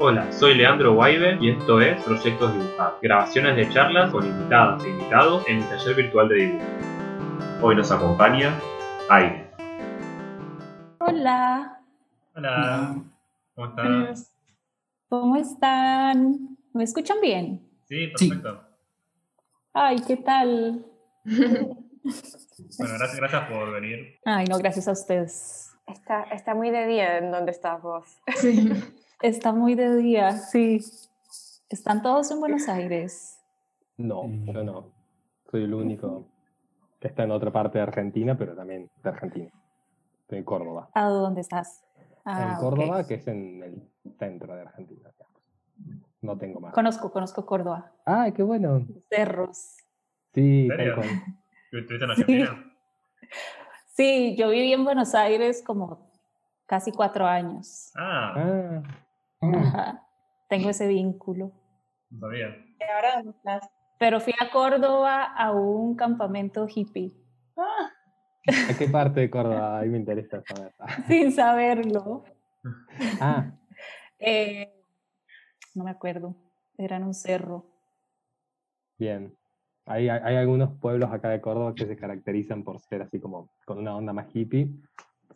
Hola, soy Leandro Guaibe y esto es Proyectos Dibujados, grabaciones de charlas con invitadas e invitados en el taller virtual de dibujo. Hoy nos acompaña Aire. Hola, Hola, ¿cómo estás? ¿cómo están? ¿Me escuchan bien? Sí, perfecto. Ay, ¿qué tal? Bueno, gracias, gracias por venir. Ay, no, gracias a ustedes. Está, está muy de día en donde estás vos. Sí. Está muy de día, sí. ¿Están todos en Buenos Aires? No, yo no. Soy el único que está en otra parte de Argentina, pero también de Argentina. Estoy en Córdoba. ¿A dónde estás? Ah, en. Córdoba, que es en el centro de Argentina. digamos. No tengo más. Conozco, conozco Córdoba. ¡Ah, qué bueno! Cerros. Sí, ¿En Argentina? Sí, yo viví en Buenos Aires como casi cuatro años. Ah, Ah, Ajá. Tengo ese vínculo. no sabía. ¿Y ahora dónde estás? Pero fui a Córdoba a un campamento hippie, ¿a qué parte de Córdoba? Ahí me interesa saber. sin saberlo. Ah, Eh, no me acuerdo, era en un cerro. bien. Hay, hay algunos pueblos acá de Córdoba que se caracterizan por ser así como con una onda más hippie.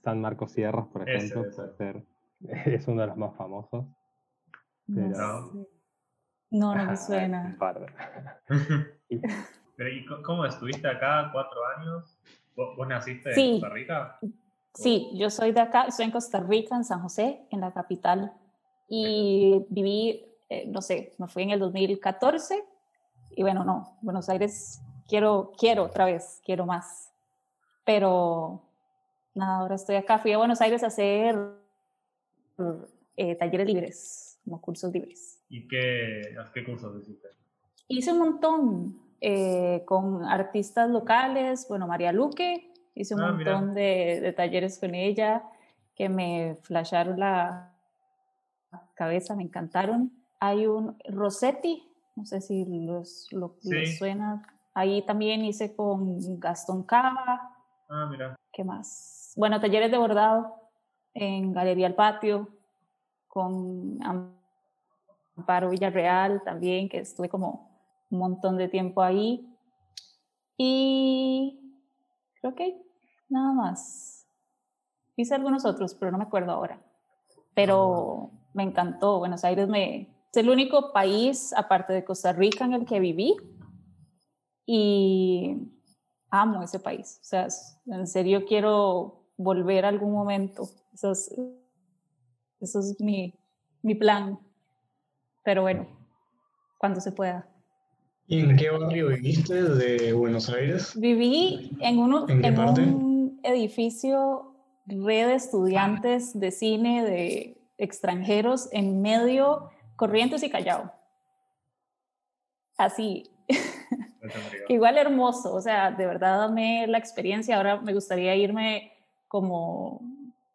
San Marcos Sierras, por Ese, ejemplo, ese. puede ser- es uno de los más famosos. No, Pero- sé. no, no me suena. Pero, ¿y cómo estuviste acá cuatro años? ¿Vos, vos naciste Sí. en Costa Rica? Sí, yo soy de acá, estoy en Costa Rica, en San José, en la capital. Y viví, eh, no sé, me fui en el 2014. Y bueno, no, Buenos Aires quiero, quiero otra vez, quiero más. Pero nada, ahora estoy acá. Fui a Buenos Aires a hacer eh, talleres libres, como cursos libres. ¿Y qué, qué cursos hiciste? Hice un montón eh, con artistas locales, bueno, María Luque, hice un Ah, montón de, de talleres con ella que me flasharon la cabeza, me encantaron. Hay un Rossetti, no sé si los, lo, les Sí. suena. Ahí también hice con Gastón Cava, Ah, mira. ¿qué más? Bueno, talleres de bordado en Galería El Patio, con Amparo Villarreal también, que estuve como un montón de tiempo ahí. Y creo que nada más. Hice algunos otros, pero no me acuerdo ahora. Pero me encantó. Buenos Aires me, es el único país, aparte de Costa Rica, en el que viví. Y amo ese país. O sea, en serio quiero volver algún momento. Eso es, eso es mi, mi plan. Pero bueno, cuando se pueda. ¿Y en qué barrio viviste de Buenos Aires? Viví en, uno, ¿En un edificio red de estudiantes de cine de extranjeros en medio Corrientes y Callao. Así, igual hermoso, o sea, de verdad amé la experiencia. Ahora me gustaría irme como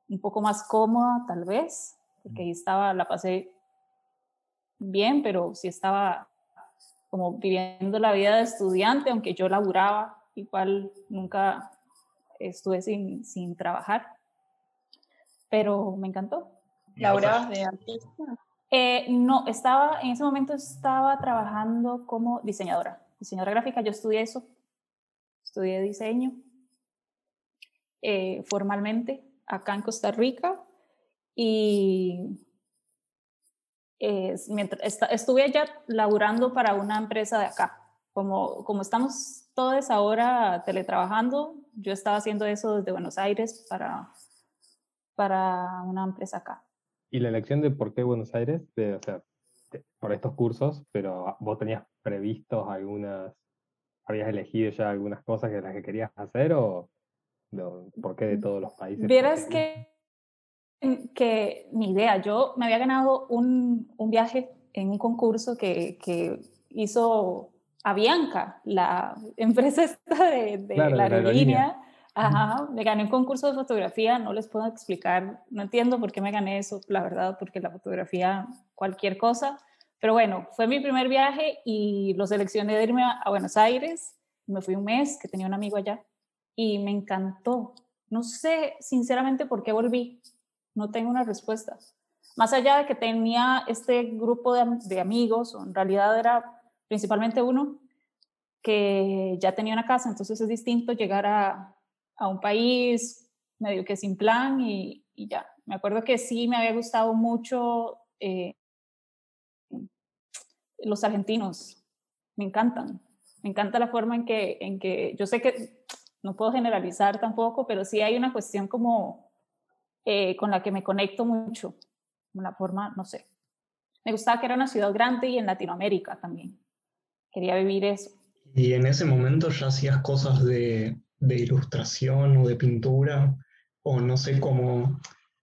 un poco más cómoda, tal vez, porque ahí estaba, la pasé bien, pero sí estaba como viviendo la vida de estudiante, aunque yo laburaba, igual nunca estuve sin, sin trabajar, pero me encantó. ¿Y Laura vos- de artista. Eh, no, estaba, en ese momento estaba trabajando como diseñadora, diseñadora gráfica, yo estudié eso, estudié diseño eh, formalmente acá en Costa Rica y eh, mientras, esta- estuve allá laburando para una empresa de acá. Como, como estamos todos ahora teletrabajando, yo estaba haciendo eso desde Buenos Aires para, para una empresa acá. ¿Y la elección de por qué Buenos Aires? De, o sea, de- por estos cursos, pero vos tenías previstos algunas, habías elegido ya algunas cosas que las que querías hacer o no, por qué de todos los países? Vieras que, que ni idea, yo me había ganado un, un viaje en un concurso que, que hizo Avianca, la empresa esta de, de Claro, la aerolínea. Ajá, me gané un concurso de fotografía, no les puedo explicar, no entiendo por qué me gané eso, la verdad, porque la fotografía, cualquier cosa. Pero bueno, fue mi primer viaje y lo seleccioné de irme a Buenos Aires. Me fui un mes, que tenía un amigo allá, y me encantó. No sé sinceramente por qué volví, no tengo una respuesta, más allá de que tenía este grupo de, de amigos, o en realidad era principalmente uno, que ya tenía una casa, entonces es distinto llegar a, a un país medio que sin plan y, y, ya. Me acuerdo que sí me había gustado mucho eh, los argentinos, me encantan, me encanta la forma en que, en que, yo sé que no puedo generalizar tampoco, pero sí hay una cuestión como eh, con la que me conecto mucho, una forma, no sé. Me gustaba que era una ciudad grande y en Latinoamérica también. Quería vivir eso. ¿Y en ese momento ya hacías cosas de, de ilustración o de pintura? O no sé cómo,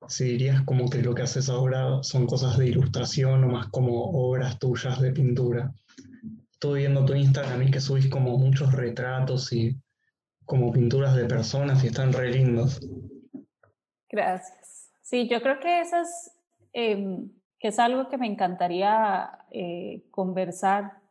si dirías como que lo que haces ahora son cosas de ilustración o más como obras tuyas de pintura. Estoy viendo tu Instagram y que subís como muchos retratos y como pinturas de personas y están re lindos. Gracias. Sí, yo creo que eso es, eh, que es algo que me encantaría eh, conversar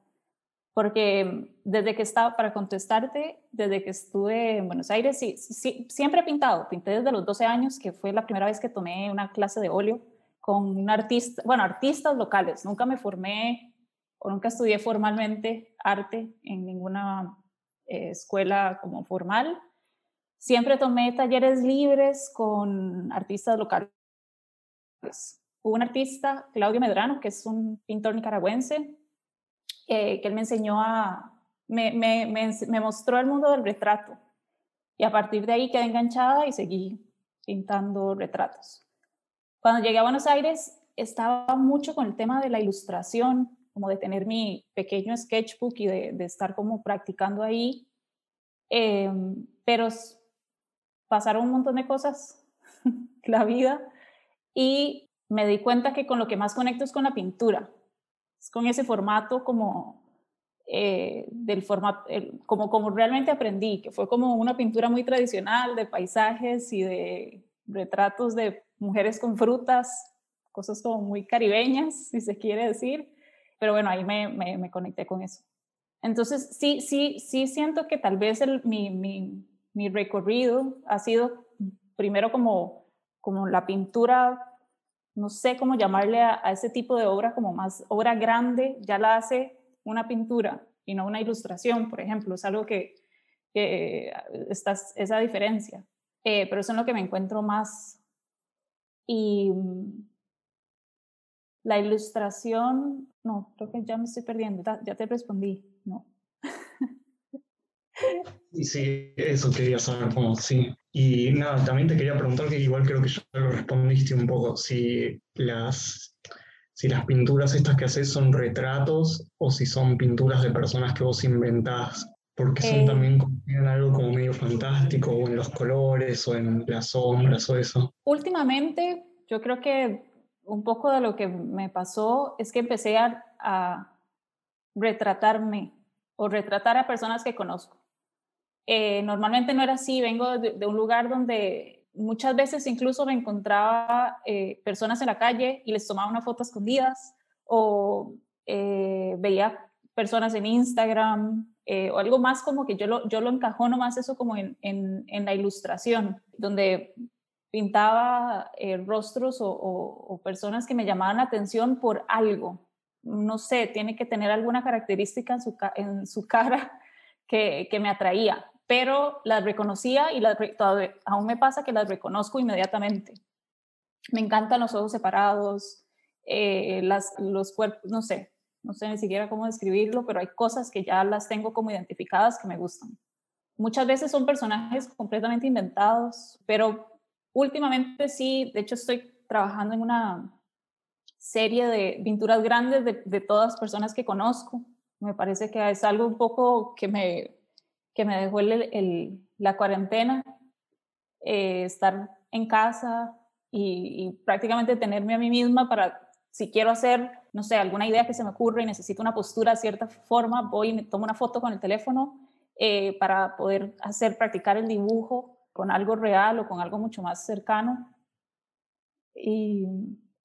porque desde que estaba, para contestarte, desde que estuve en Buenos Aires, sí, sí, siempre he pintado, pinté desde los 12 años, que fue la primera vez que tomé una clase de óleo con un artista, bueno, artistas locales, nunca me formé o nunca estudié formalmente arte en ninguna eh, escuela como formal, siempre tomé talleres libres con artistas locales. Hubo un artista, Claudio Medrano, que es un pintor nicaragüense, que él me enseñó a, me, me, me, mostró el mundo del retrato. Y a partir de ahí quedé enganchada y seguí pintando retratos. Cuando llegué a Buenos Aires estaba mucho con el tema de la ilustración, como de tener mi pequeño sketchbook y de, estar como practicando ahí. Eh, pero pasaron un montón de cosas, la vida, y me di cuenta que con lo que más conecto es con la pintura con ese formato como eh, del formato, como, como realmente aprendí, que fue como una pintura muy tradicional de paisajes y de retratos de mujeres con frutas, cosas como muy caribeñas, si se quiere decir, pero bueno, ahí me, me, me conecté con eso. Entonces, sí, sí, sí siento que tal vez el, mi, mi, mi recorrido ha sido primero como, como la pintura no sé cómo llamarle a, ese tipo de obra como más obra grande, ya la hace una pintura y no una ilustración, por ejemplo, es algo que, que está esa diferencia, eh, pero eso es lo que me encuentro más. Y la ilustración, no, creo que ya me estoy perdiendo, ya te respondí, no. Sí, eso quería saber, como sí. Y nada, también te quería preguntar que igual creo que ya lo respondiste un poco, si las, si las pinturas estas que haces son retratos o si son pinturas de personas que vos inventás, porque son Eh. también tienen algo como medio fantástico, o en los colores, o en las sombras, o eso. Últimamente, yo creo que un poco de lo que me pasó es que empecé a, retratarme o retratar a personas que conozco. Eh, normalmente no era así, vengo de, un lugar donde muchas veces incluso me encontraba eh, personas en la calle y les tomaba una foto escondidas o eh, veía personas en Instagram o algo más como que yo lo, yo lo encajono más eso como en, en la ilustración, donde pintaba eh, rostros o, personas que me llamaban la atención por algo. No sé, tiene que tener alguna característica en su, en su cara que, que me atraía pero las reconocía y las, todavía, aún me pasa que las reconozco inmediatamente. Me encantan los ojos separados, eh, las, los cuerpos, no sé, no sé ni siquiera cómo describirlo, pero hay cosas que ya las tengo como identificadas que me gustan. Muchas veces son personajes completamente inventados, pero últimamente sí, de hecho estoy trabajando en una serie de pinturas grandes de, todas personas que conozco. Me parece que es algo un poco que me, que me dejó el, la cuarentena, eh, estar en casa y, y, prácticamente tenerme a mí misma para, si quiero hacer, no sé, alguna idea que se me ocurre y necesito una postura de cierta forma, voy y me tomo una foto con el teléfono eh, para poder hacer, practicar el dibujo con algo real o con algo mucho más cercano. Y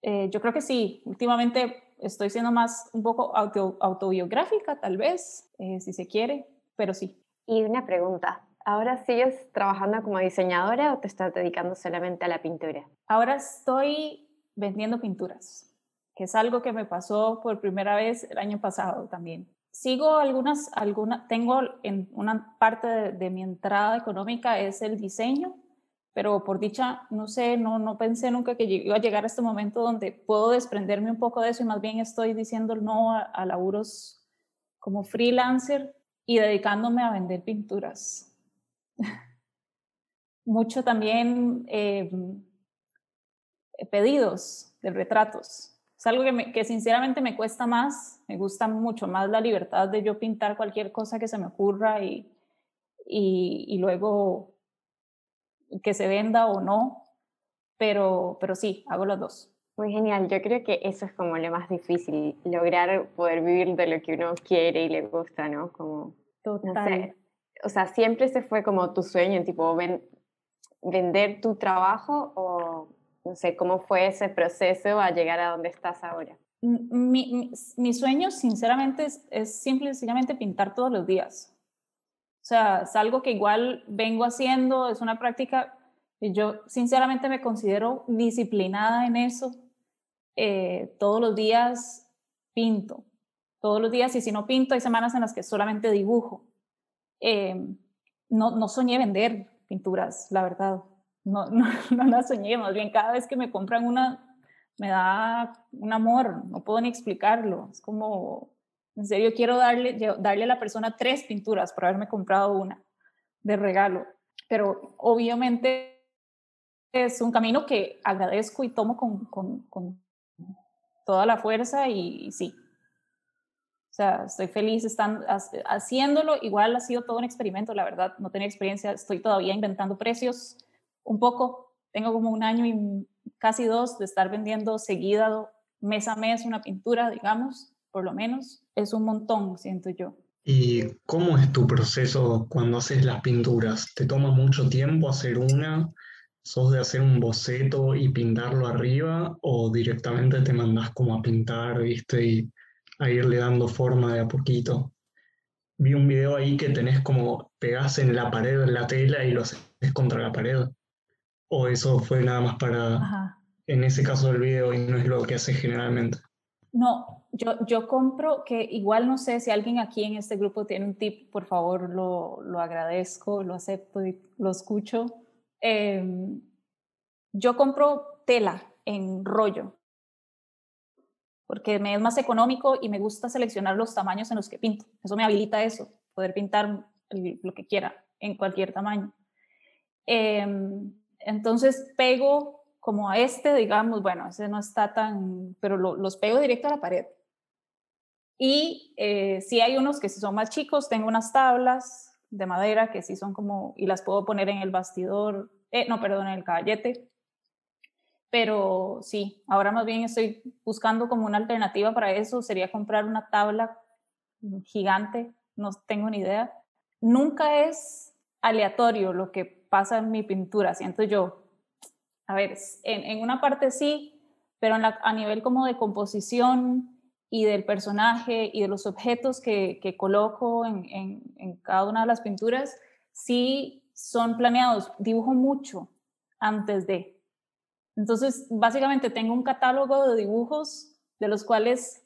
eh, yo creo que sí, últimamente estoy siendo más un poco auto, autobiográfica, tal vez, eh, si se quiere, pero sí. Y una pregunta, ¿ahora sigues trabajando como diseñadora o te estás dedicando solamente a la pintura? Ahora estoy vendiendo pinturas, que es algo que me pasó por primera vez el año pasado también. Sigo algunas, algunas tengo en una parte de, de mi entrada económica es el diseño, pero por dicha, no sé, no, no pensé nunca que iba a llegar a este momento donde puedo desprenderme un poco de eso y más bien estoy diciendo no a, a laburos como freelancer y dedicándome a vender pinturas. Mucho también eh, pedidos de retratos. Es algo que, me, que sinceramente me cuesta más, me gusta mucho más la libertad de yo pintar cualquier cosa que se me ocurra y, y, y luego que se venda o no, pero, pero sí, hago los dos. Muy genial, yo creo que eso es como lo más difícil, lograr poder vivir de lo que uno quiere y le gusta, ¿no? Como, Total. no sé, o sea, siempre se fue como tu sueño, tipo, ven, vender tu trabajo o, no sé, cómo fue ese proceso a llegar a donde estás ahora. Mi, sueño, sinceramente, es, es simple y sencillamente pintar todos los días. O sea, es algo que igual vengo haciendo, es una práctica, yo sinceramente me considero disciplinada en eso. Eh, todos los días pinto, todos los días, y si no pinto, hay semanas en las que solamente dibujo. Eh, no, no soñé vender pinturas, la verdad. No, no, no la soñé, más bien cada vez que me compran una, me da un amor, no puedo ni explicarlo. Es como, en serio, quiero darle, darle a la persona tres pinturas por haberme comprado una de regalo. Pero obviamente es un camino que agradezco y tomo con, con, con toda la fuerza y, y, sí. O sea, estoy feliz están haciéndolo. Igual ha sido todo un experimento, la verdad. No tenía experiencia, estoy todavía inventando precios un poco. Tengo como un año y casi dos de estar vendiendo seguida, mes a mes, una pintura, digamos, por lo menos. Es un montón, siento yo. ¿Y cómo es tu proceso cuando haces las pinturas? ¿Te toma mucho tiempo hacer una? ¿Sos de hacer un boceto y pintarlo arriba o directamente te mandás como a pintar, viste, y a irle dando forma de a poquito? Vi un video ahí que tenés como pegás en la pared la tela y lo haces contra la pared. ¿O eso fue nada más para, Ajá. en ese caso del video, y no es lo que haces generalmente? No, yo, yo compro que igual no sé si alguien aquí en este grupo tiene un tip, por favor lo, lo agradezco, lo acepto y lo escucho. Eh, yo compro tela en rollo porque me es más económico y me gusta seleccionar los tamaños en los que pinto. Eso me habilita eso, poder pintar lo que quiera en cualquier tamaño. Eh, entonces pego como a este, digamos, bueno, ese no está tan, pero lo, los pego directo a la pared. Y eh, si hay unos que sí son más chicos, tengo unas tablas de madera que sí son como, y las puedo poner en el bastidor, eh, no, perdón, en el caballete. Pero sí, ahora más bien estoy buscando como una alternativa para eso, sería comprar una tabla gigante, no tengo ni idea. Nunca es aleatorio lo que pasa en mi pintura, siento yo. A ver, en, en una parte sí, pero a nivel como de composición y del personaje y de los objetos que, que coloco en, en, cada una de las pinturas, sí son planeados. Dibujo mucho antes de. Entonces, básicamente tengo un catálogo de dibujos de los cuales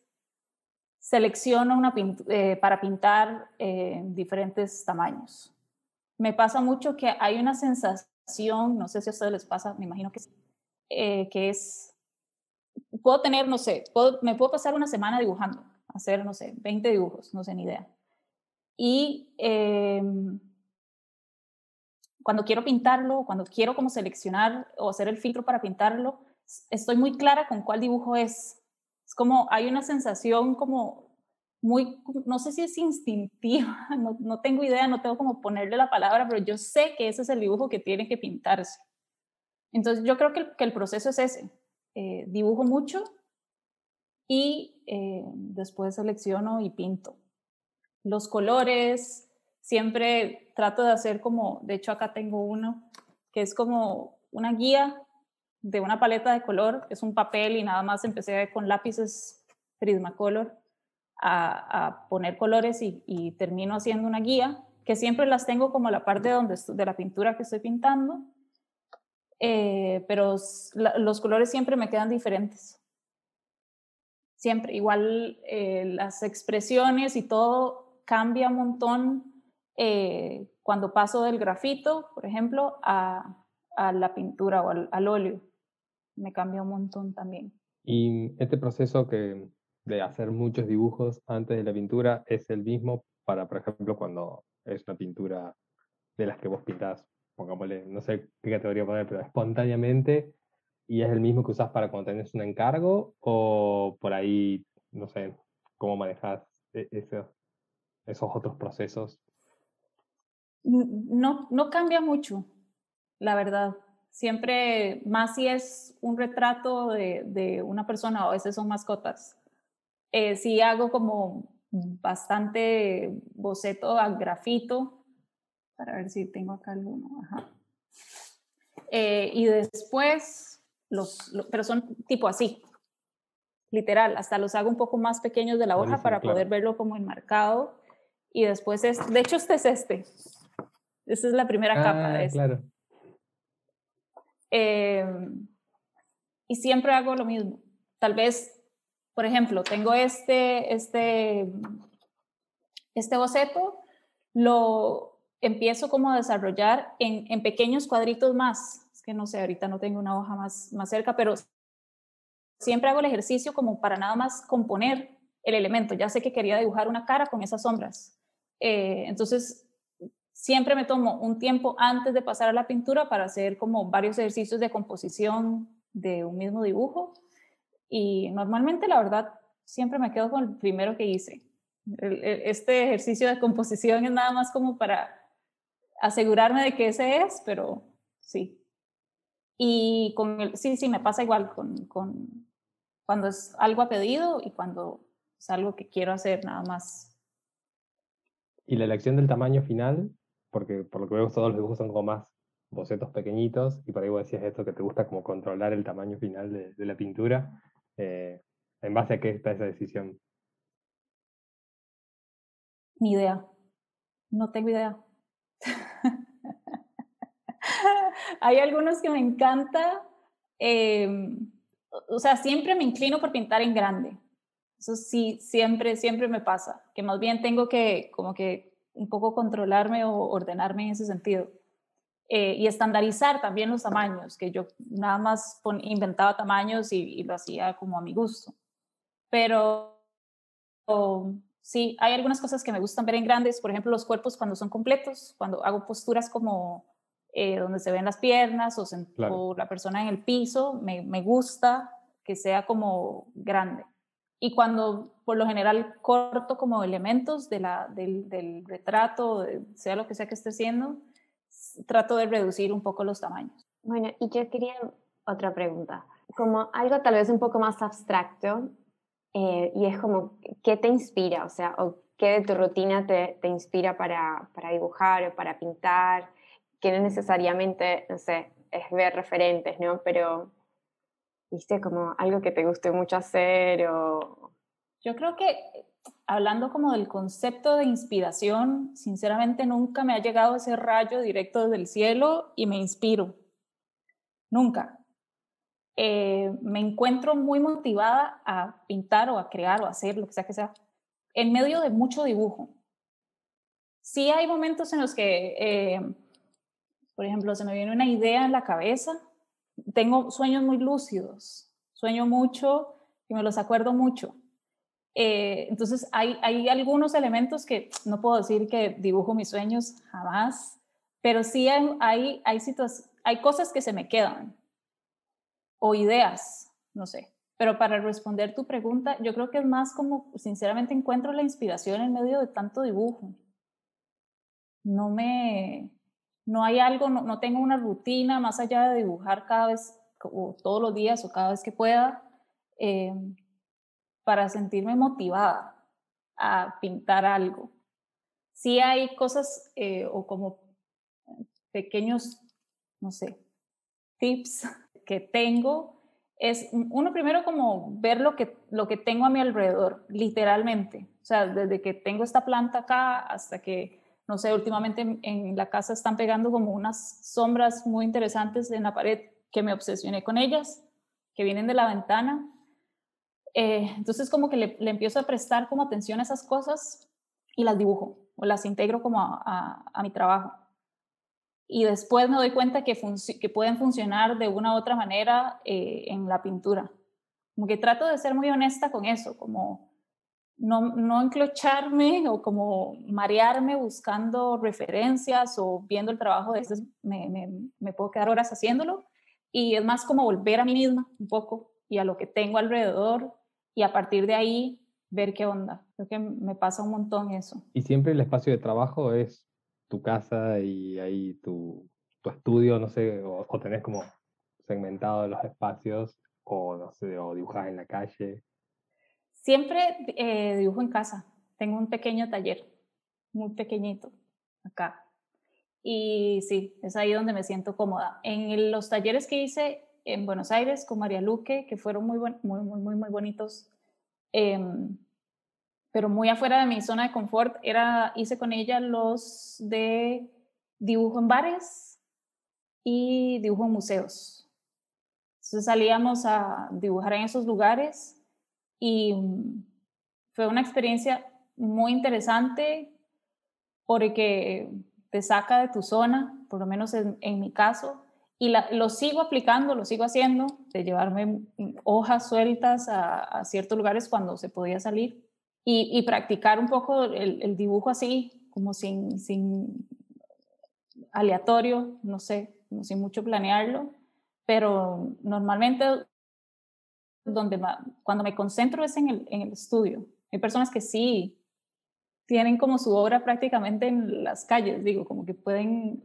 selecciono una eh, para pintar eh, diferentes tamaños. Me pasa mucho que hay una sensación, no sé si a ustedes les pasa, me imagino que sí, eh, que es puedo tener, no sé, puedo, me puedo pasar una semana dibujando, hacer, no sé, 20 dibujos, no sé ni idea. Y eh, cuando quiero pintarlo, cuando quiero como seleccionar o hacer el filtro para pintarlo, estoy muy clara con cuál dibujo es. Es como, hay una sensación como muy, no sé si es instintiva, no, no tengo idea, no tengo como ponerle la palabra, pero yo sé que ese es el dibujo que tiene que pintarse. Entonces yo creo que el, que el proceso es ese, eh, dibujo mucho y eh, después selecciono y pinto. Los colores, siempre trato de hacer como, de hecho acá tengo uno, que es como una guía de una paleta de color, es un papel y nada más empecé con lápices Prismacolor a, poner colores y, termino haciendo una guía que siempre las tengo como la parte donde, de la pintura que estoy pintando eh, pero los colores siempre me quedan diferentes. Siempre, igual eh, las expresiones y todo cambia un montón eh, cuando paso del grafito, por ejemplo, a, a la pintura o al, al, óleo. Me cambia un montón también. Y este proceso que, de hacer muchos dibujos antes de la pintura es el mismo para, por ejemplo, cuando es una pintura de las que vos pintás, pongámosle, no sé qué categoría poner, pero espontáneamente, y es el mismo que usás para cuando tenés un encargo, o por ahí, no sé, cómo manejas e-, esos, esos otros procesos. No, no cambia mucho, la verdad. Siempre, más si es un retrato de, de una persona o a veces son mascotas, eh, sí hago como bastante boceto a grafito, para ver si tengo acá alguno. Eh, y después, los, pero son tipo así, literal, hasta los hago un poco más pequeños de la hoja para poder verlo como enmarcado. Y después es, de hecho este es este. Esta es la primera capa de ah, este. Claro. Em, y siempre hago lo mismo. Tal vez por ejemplo, tengo este, este, este boceto, lo empiezo como a desarrollar en, pequeños cuadritos más. Es que no sé, ahorita no tengo una hoja más, más cerca, pero siempre hago el ejercicio como para nada más componer el elemento. Ya sé que quería dibujar una cara con esas sombras. Eh, entonces, siempre me tomo un tiempo antes de pasar a la pintura para hacer como varios ejercicios de composición de un mismo dibujo y normalmente, la verdad, siempre me quedo con el primero que hice. este ejercicio de composición es nada más como para asegurarme de que ese es, pero sí. Y con el, sí, sí, me pasa igual con, con cuando es algo a pedido y cuando es algo que quiero hacer nada más. ¿Y la elección del tamaño final? Porque por lo que veo todos los dibujos son como más bocetos pequeñitos y por ahí vos decías esto que te gusta como controlar el tamaño final de, de la pintura. Eh, ¿En base a qué está esa decisión? Ni idea. No tengo idea. Hay algunos que me encanta. Em, o sea, siempre me inclino por pintar en grande. Eso sí, siempre, siempre me pasa. Que más bien tengo que como que un poco controlarme o ordenarme en ese sentido. Eh, y estandarizar también los tamaños, que yo nada más inventaba tamaños y, lo hacía como a mi gusto. Pero sí, hay algunas cosas que me gustan ver en grandes, por ejemplo, los cuerpos cuando son completos, cuando hago posturas como eh, donde se ven las piernas o, la persona en el piso, me, me gusta que sea como grande. Y cuando por lo general corto como elementos de la, del, del retrato, sea lo que sea que esté haciendo, trato de reducir un poco los tamaños. Bueno, y yo quería otra pregunta, como algo tal vez un poco más abstracto, eh, y es como, ¿qué te inspira? O sea, o ¿qué de tu rutina te, te inspira para, para, dibujar o para pintar? Que no necesariamente, no sé, es ver referentes, ¿no? Pero, ¿viste? Como algo que te guste mucho hacer o... Yo creo que hablando como del concepto de inspiración, sinceramente nunca me ha llegado ese rayo directo del cielo y me inspiro. Nunca. Eh, me encuentro muy motivada a pintar o a crear o a hacer lo que sea que sea en medio de mucho dibujo. Sí hay momentos en los que, eh, por ejemplo, se me viene una idea en la cabeza, tengo sueños muy lúcidos, sueño mucho y me los acuerdo mucho eh, entonces, hay, hay algunos elementos que no puedo decir que dibujo mis sueños jamás, pero sí hay, hay, hay, cosas que se me quedan o ideas, no sé. Pero para responder tu pregunta, yo creo que es más como, sinceramente, encuentro la inspiración en medio de tanto dibujo. No me, no hay algo, no, no tengo una rutina más allá de dibujar cada vez, o todos los días o cada vez que pueda. Eh, para sentirme motivada a pintar algo. Sí hay cosas eh, o como pequeños, no sé, tips que tengo. Es uno primero como ver lo que, lo que tengo a mi alrededor, literalmente. O sea, desde que tengo esta planta acá hasta que no sé, últimamente en, la casa están pegando como unas sombras muy interesantes en la pared que me obsesioné con ellas, que vienen de la ventana. Eh, entonces como que le, empiezo a prestar como atención a esas cosas y las dibujo o las integro como a, mi trabajo. Y después me doy cuenta que, que pueden funcionar de una u otra manera eh, en la pintura. Como que trato de ser muy honesta con eso, como no, no enclocharme o como marearme buscando referencias o viendo el trabajo de estos, me, me, me, puedo quedar horas haciéndolo. Y es más como volver a mí misma un poco y a lo que tengo alrededor y a partir de ahí ver qué onda. Creo que me pasa un montón eso. Y siempre el espacio de trabajo es tu casa y ahí tu, tu estudio, no sé, o, o tenés como segmentado los espacios o no sé, o dibujas en la calle. Siempre eh, dibujo en casa. Tengo un pequeño taller, muy pequeñito, acá. Y sí, es ahí donde me siento cómoda. En los talleres que hice en Buenos Aires con María Luque, que fueron muy, muy, muy, muy, muy bonitos, em, pero muy afuera de mi zona de confort, era, hice con ella los de dibujo en bares y dibujo en museos. Entonces salíamos a dibujar en esos lugares y mm, fue una experiencia muy interesante porque te saca de tu zona, por lo menos en, mi caso, y lo sigo aplicando, lo sigo haciendo, de llevarme hojas sueltas a, ciertos lugares cuando se podía salir y, practicar un poco el, dibujo así, como sin, sin aleatorio, no sé, sin mucho planearlo, pero normalmente donde cuando me concentro es en el, en el estudio. Hay personas que sí tienen como su obra prácticamente en las calles, digo, como que pueden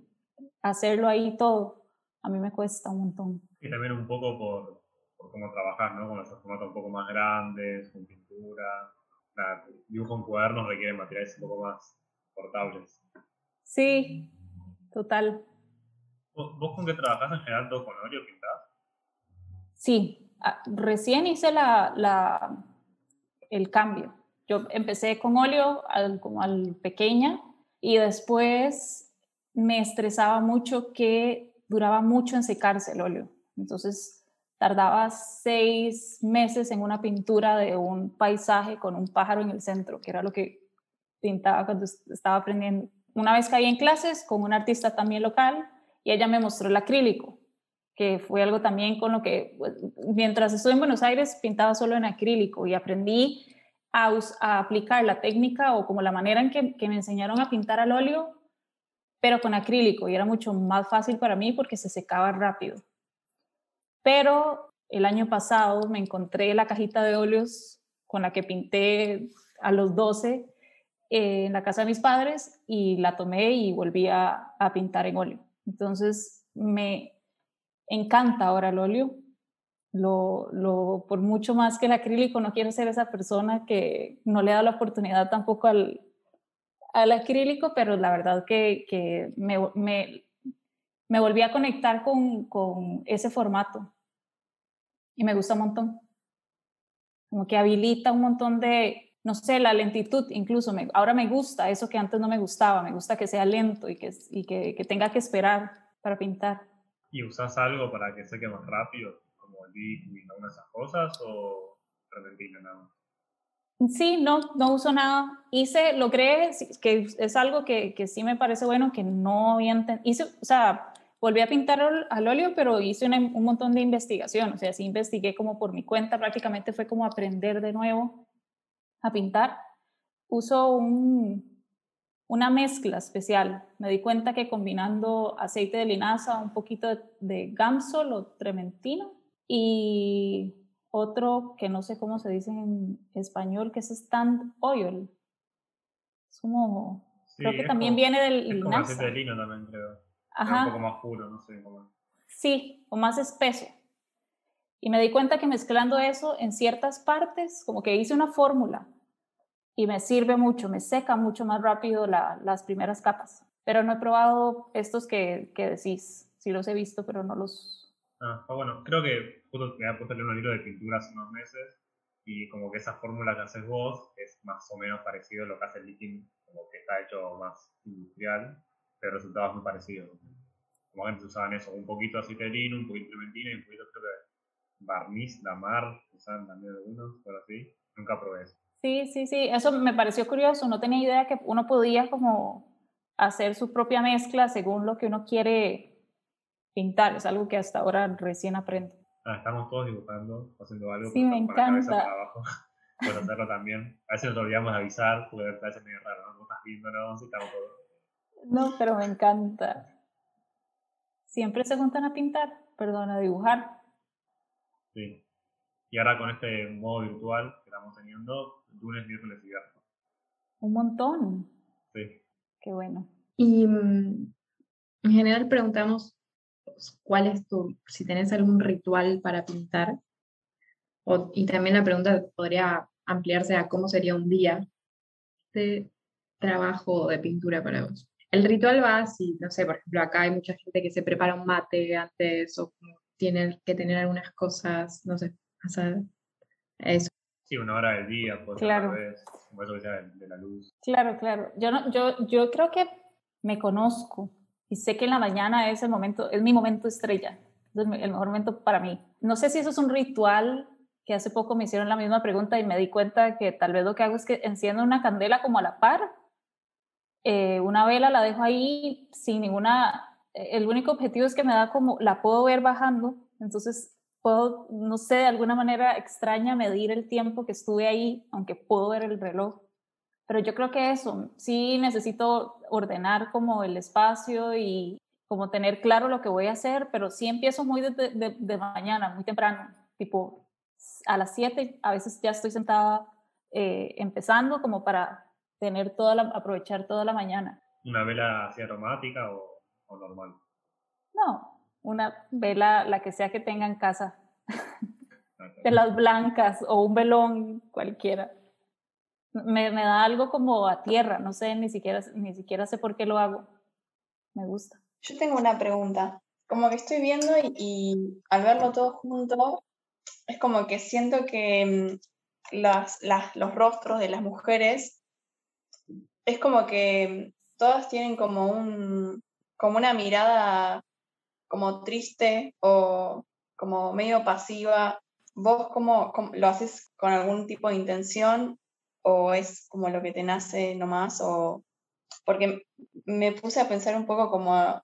hacerlo ahí todo. A mí me cuesta un montón. Y también un poco por, por cómo trabajar, ¿no? Con esos formatos un poco más grandes, con pintura. Nada, dibujo en cuadernos requiere materiales un poco más portables. Sí, total. ¿Vos, con qué trabajás en general? ¿Todo con óleo pintás? Sí, Ah, recién hice la, la, el cambio. Yo empecé con óleo al, como al pequeña y después me estresaba mucho que duraba mucho en secarse el óleo. Entonces tardaba seis meses en una pintura de un paisaje con un pájaro en el centro, que era lo que pintaba cuando estaba aprendiendo. Una vez caí en clases con una artista también local y ella me mostró el acrílico que fue algo también con lo que, pues, mientras estuve en Buenos Aires, pintaba solo en acrílico y aprendí a, aplicar la técnica o como la manera en que, me enseñaron a pintar al óleo, pero con acrílico y era mucho más fácil para mí porque se secaba rápido. Pero el año pasado me encontré la cajita de óleos con la que pinté a los 12 eh, en la casa de mis padres y la tomé y volví a, a pintar en óleo. Entonces me, encanta ahora el óleo. Lo, lo, por mucho más que el acrílico, no quiero ser esa persona que no le da la oportunidad tampoco al, al acrílico, pero la verdad que, que me, me, volví a conectar con, con, ese formato y me gusta un montón. Como que habilita un montón de, no sé, la lentitud incluso. Ahora me gusta eso que antes no me gustaba, me gusta que sea lento y que, y que, tenga que esperar para pintar. ¿Y usas algo para que seque más rápido, como el alguna de esas cosas, o? Sí, no, no uso nada. Hice, logré, que es algo que, que sí me parece bueno, que no había entendido. O sea, volví a pintar al, óleo, pero hice un montón de investigación. O sea, sí investigué como por mi cuenta, prácticamente fue como aprender de nuevo a pintar. Uso un, una mezcla especial. Me di cuenta que combinando aceite de linaza, un poquito de, gamsol o trementino y otro que no sé cómo se dice en español, que es stand oil. Es como, creo que también viene del linaza. aceite de lino también creo. Ajá. Un poco más puro, no sé cómo. Sí, o más espeso. Y me di cuenta que mezclando eso en ciertas partes, como que hice una fórmula y me sirve mucho, me seca mucho más rápido las primeras capas. Pero no he probado estos que, que decís, sí los he visto, pero no los... Ah, bueno, creo que me había puesto un libro de pintura hace unos meses y como que esa fórmula que haces vos es más o menos parecido a lo que hace el líquido, como que está hecho más industrial, pero el muy parecido. Como antes usaban eso, un poquito de aceite de lino, un poquito de trementina y un poquito creo que barniz, damar, usaban también algunos, pero así, nunca probé eso. Sí, sí, sí, eso me pareció curioso, no tenía idea que uno podía como hacer su propia mezcla según lo que uno quiere pintar, es algo que hasta ahora recién aprendo. Ah, estamos todos dibujando, haciendo algo. Sí, me encanta. Puedes hacerlo también. A veces nos olvidamos de avisar, porque a veces medio raro, ¿no? No estás viendo, no, estamos todos. No, pero me encanta. Siempre se juntan a pintar, perdón, a dibujar. Sí. Y ahora con este modo virtual que estamos teniendo, lunes, miércoles y viernes. Un montón. Sí. Qué bueno. Y mm, en general preguntamos cuál es tu, si tenés algún ritual para pintar. O, y también la pregunta podría ampliarse a cómo sería un día de trabajo de pintura para vos. El ritual va así, no sé, por ejemplo, acá hay mucha gente que se prepara un mate antes o tiene que tener algunas cosas, no sé, hacer eso. Sí, una hora del día, por claro. Vez, de, la luz. Claro, claro. Yo, no, yo, yo creo que me conozco y sé que en la mañana es el momento, es mi momento estrella, es el mejor momento para mí. No sé si eso es un ritual que hace poco me hicieron la misma pregunta y me di cuenta que tal vez lo que hago es que enciendo una candela como a la par, eh, una vela la dejo ahí sin ninguna, el único objetivo es que me da como, la puedo ver bajando, entonces puedo, no sé, de alguna manera extraña medir el tiempo que estuve ahí, aunque puedo ver el reloj. Pero yo creo que eso, sí necesito ordenar como el espacio y como tener claro lo que voy a hacer, pero sí empiezo muy de, de, mañana, muy temprano, tipo a las 7, a veces ya estoy sentada eh, empezando como para tener toda la, aprovechar toda la mañana. ¿Una vela así aromática o, o normal? No, una vela, la que sea que tenga en casa, de las blancas o un velón cualquiera me, me, da algo como a tierra, no sé, ni siquiera, ni siquiera sé por qué lo hago. Me gusta. Yo tengo una pregunta. Como que estoy viendo y, al verlo todo junto, es como que siento que mm, las, las, los rostros de las mujeres es como que todas tienen como, un, como una mirada como triste o como medio pasiva. ¿Vos cómo, cómo, lo haces con algún tipo de intención o es como lo que te nace nomás, o porque me puse a pensar un poco como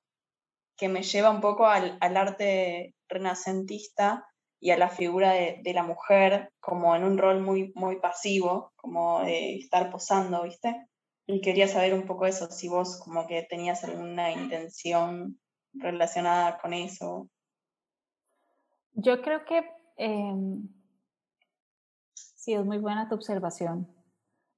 que me lleva un poco al, arte renacentista y a la figura de, la mujer como en un rol muy, muy pasivo, como de estar posando, ¿viste? Y quería saber un poco eso, si vos como que tenías alguna intención relacionada con eso. Yo creo que em, sí, es muy buena tu observación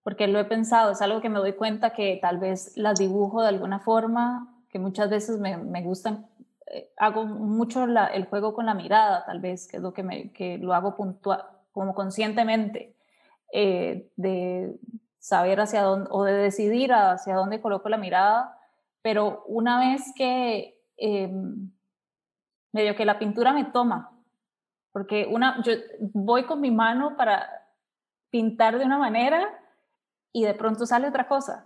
porque lo he pensado, es algo que me doy cuenta que tal vez las dibujo de alguna forma, que muchas veces me, me gustan, eh, hago mucho el juego con la mirada, tal vez, que es lo que, me, que lo hago puntual, como conscientemente, eh, de saber hacia dónde, o de decidir hacia dónde coloco la mirada, pero una vez que em, medio que la pintura me toma, porque una, yo voy con mi mano para pintar de una manera y de pronto sale otra cosa.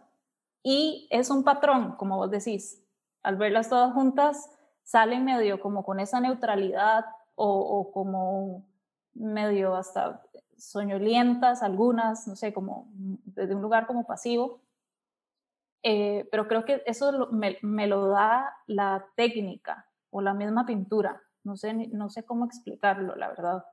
Y es un patrón, como vos decís, al verlas todas juntas, salen medio como con esa neutralidad o, como medio hasta soñolientas algunas, no sé, como desde un lugar como pasivo. Eh, pero creo que eso me, me, lo da la técnica o la misma pintura. No sé, no sé cómo explicarlo, la verdad.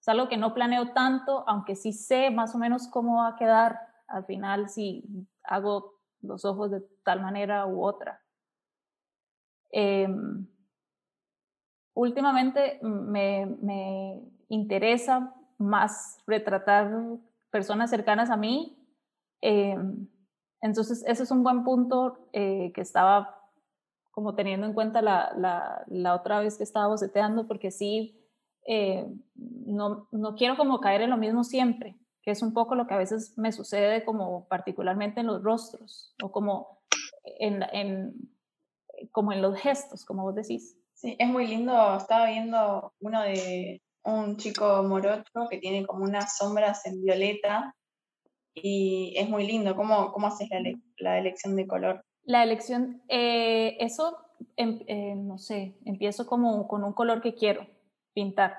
Es algo que no planeo tanto, aunque sí sé más o menos cómo va a quedar al final si hago los ojos de tal manera u otra. Em, últimamente me, me, interesa más retratar personas cercanas a mí. Em, entonces, ese es un buen punto eh, que estaba como teniendo en cuenta la, la, la, otra vez que estaba boceteando, porque sí, eh, no, no quiero como caer en lo mismo siempre que es un poco lo que a veces me sucede como particularmente en los rostros o como en, en, como en los gestos, como vos decís. Sí, es muy lindo. Estaba viendo uno de un chico morocho que tiene como unas sombras en violeta y es muy lindo. ¿Cómo, cómo haces la, la elección de color? La elección, eh, eso, em, eh, no sé, empiezo como con un color que quiero pintar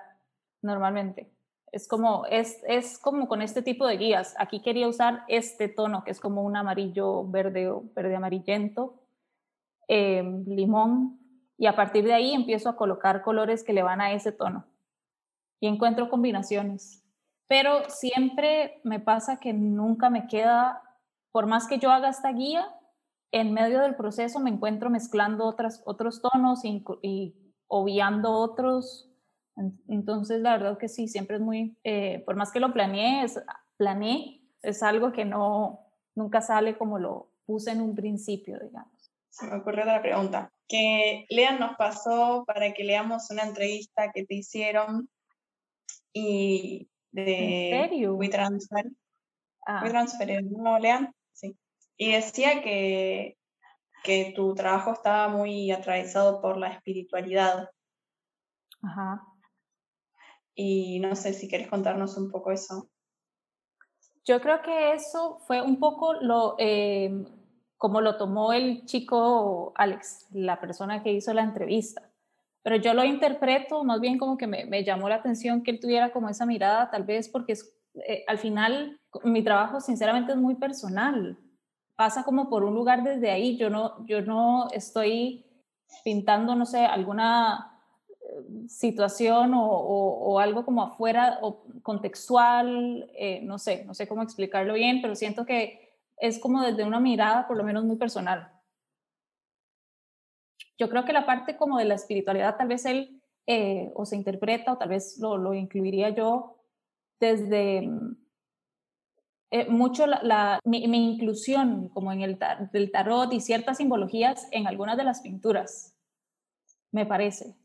normalmente. Es como, es, es como con este tipo de guías. Aquí quería usar este tono, que es como un amarillo verde o verde amarillento, em, limón, y a partir de ahí empiezo a colocar colores que le van a ese tono. Y encuentro combinaciones. Pero siempre me pasa que nunca me queda, por más que yo haga esta guía, en medio del proceso me encuentro mezclando otras, otros tonos y, y obviando otros entonces, la verdad que sí, siempre es muy, eh, por más que lo planeé, es, planeé, es algo que no, nunca sale como lo puse en un principio, digamos. Se me ocurrió otra pregunta, que Lean nos pasó para que leamos una entrevista que te hicieron y de ¿En serio? WeTransfer. Ah. WeTransfer, ¿no, Lean? Sí. Y decía que, que tu trabajo estaba muy atravesado por la espiritualidad. Ajá. Y no sé si quieres contarnos un poco eso. Yo creo que eso fue un poco lo, eh, como lo tomó el chico Alex, la persona que hizo la entrevista. Pero yo lo interpreto más bien como que me, me llamó la atención que él tuviera como esa mirada, tal vez porque es, eh, al final mi trabajo sinceramente es muy personal. Pasa como por un lugar desde ahí. Yo no, yo no estoy pintando, no sé, alguna situación o, algo como afuera o contextual, eh, no sé, no sé cómo explicarlo bien, pero siento que es como desde una mirada por lo menos muy personal. Yo creo que la parte como de la espiritualidad tal vez él eh, o se interpreta o tal vez lo, lo incluiría yo desde eh, mucho la, mi, inclusión como en el del tarot y ciertas simbologías en algunas de las pinturas, me parece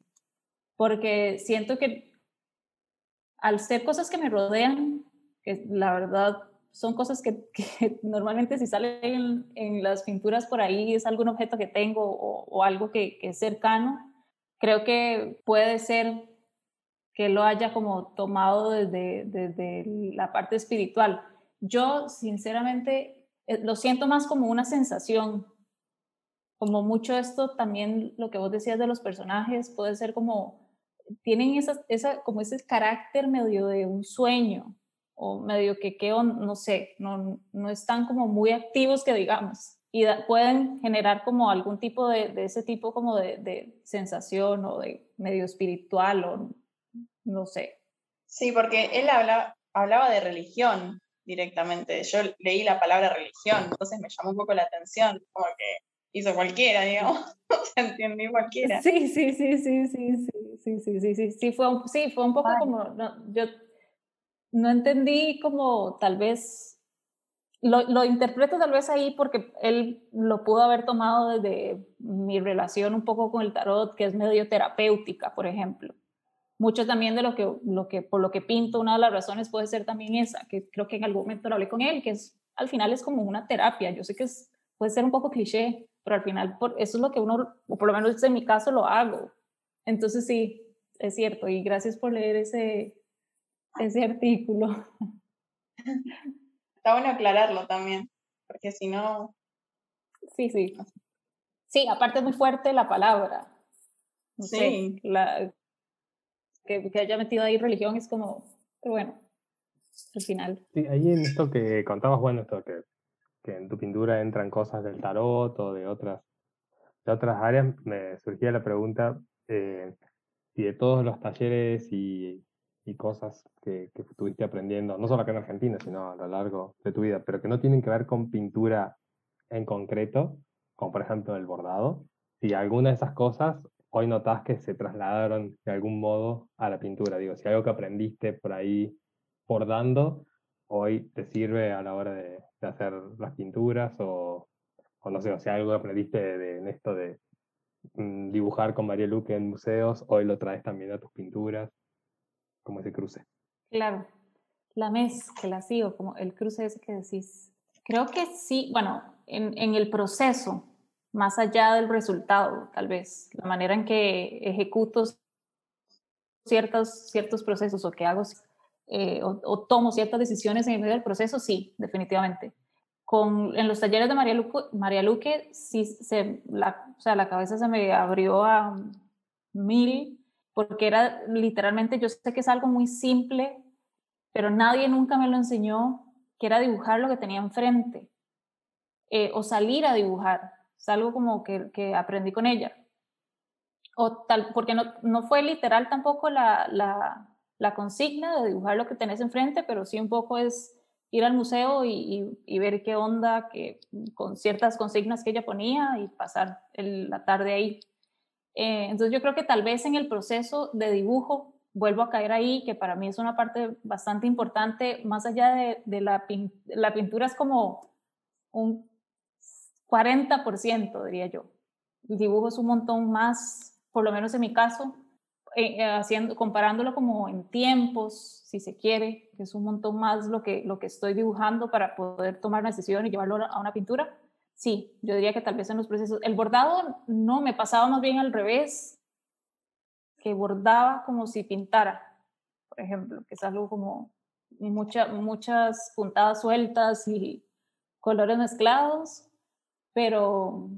porque siento que al ser cosas que me rodean, que la verdad son cosas que, que normalmente si salen en, las pinturas por ahí es algún objeto que tengo o, o algo que, que, es cercano, creo que puede ser que lo haya como tomado desde, desde la parte espiritual. Yo sinceramente eh, lo siento más como una sensación, como mucho esto también lo que vos decías de los personajes puede ser como tienen esa, esa, como ese carácter medio de un sueño o medio que, que no sé, no, no están como muy activos que digamos y pueden generar como algún tipo de, de ese tipo como de, de, sensación o de medio espiritual o no sé. Sí, porque él habla, hablaba de religión directamente. Yo leí la palabra religión, entonces me llamó un poco la atención, como que hizo cualquiera, digamos, se entendió cualquiera. Sí, sí, sí, sí, sí, sí sí, sí, sí, sí, sí, fue, un, sí, fue un poco como, no, yo no entendí como tal vez, lo, lo interpreto tal vez ahí porque él lo pudo haber tomado desde mi relación un poco con el tarot, que es medio terapéutica, por ejemplo. Mucho también de lo que, lo que, por lo que pinto, una de las razones puede ser también esa, que creo que en algún momento lo hablé con él, que es, al final es como una terapia. Yo sé que es, puede ser un poco cliché, pero al final por, eso es lo que uno, o por lo menos en mi caso lo hago. Entonces sí, es cierto, y gracias por leer ese, ese artículo. Está bueno aclararlo también, porque si no... Sí, sí. Sí, aparte es muy fuerte la palabra. sí. la, que, que, haya metido ahí religión es como, pero bueno, al final. Sí, ahí en esto que contabas, bueno, esto que, que en tu pintura entran cosas del tarot o de otras, de otras áreas, me surgía la pregunta, eh, y de todos los talleres y, y cosas que, que, estuviste aprendiendo, no solo acá en Argentina, sino a lo largo de tu vida, pero que no tienen que ver con pintura en concreto, como por ejemplo el bordado, si alguna de esas cosas hoy notas que se trasladaron de algún modo a la pintura, digo, si algo que aprendiste por ahí bordando, hoy te sirve a la hora de, hacer las pinturas o, o no sé, o sea, algo aprendiste de, en esto de, Mm, dibujar con María Luque en museos, hoy lo traes también a tus pinturas, como ese cruce. Claro, la mezcla, sí, o como el cruce ese que decís. Creo que sí, bueno, en, en el proceso, más allá del resultado, tal vez, la manera en que ejecuto ciertos, ciertos procesos o que hago eh, o, tomo ciertas decisiones en el medio del proceso, sí, definitivamente. Con, en los talleres de María, Luque, María Luque, sí, se, la, o sea, la cabeza se me abrió a mil, porque era literalmente, yo sé que es algo muy simple, pero nadie nunca me lo enseñó, que era dibujar lo que tenía enfrente, eh, o salir a dibujar, es algo como que, que aprendí con ella. O tal, porque no, no fue literal tampoco la, la, la consigna de dibujar lo que tenés enfrente, pero sí un poco es ir al museo y, ver qué onda que, con ciertas consignas que ella ponía y pasar la tarde ahí. Eh, entonces yo creo que tal vez en el proceso de dibujo vuelvo a caer ahí, que para mí es una parte bastante importante, más allá de, de la, la pintura es como un 40%, diría yo. El dibujo es un montón más, por lo menos en mi caso, eh, eh, haciendo, comparándolo como en tiempos, si se quiere, que es un montón más lo que, lo que estoy dibujando para poder tomar una decisión y llevarlo a una pintura. Sí, yo diría que tal vez en los procesos. El bordado no, me pasaba más bien al revés, que bordaba como si pintara, por ejemplo, que es algo como mucha, muchas puntadas sueltas y colores mezclados, pero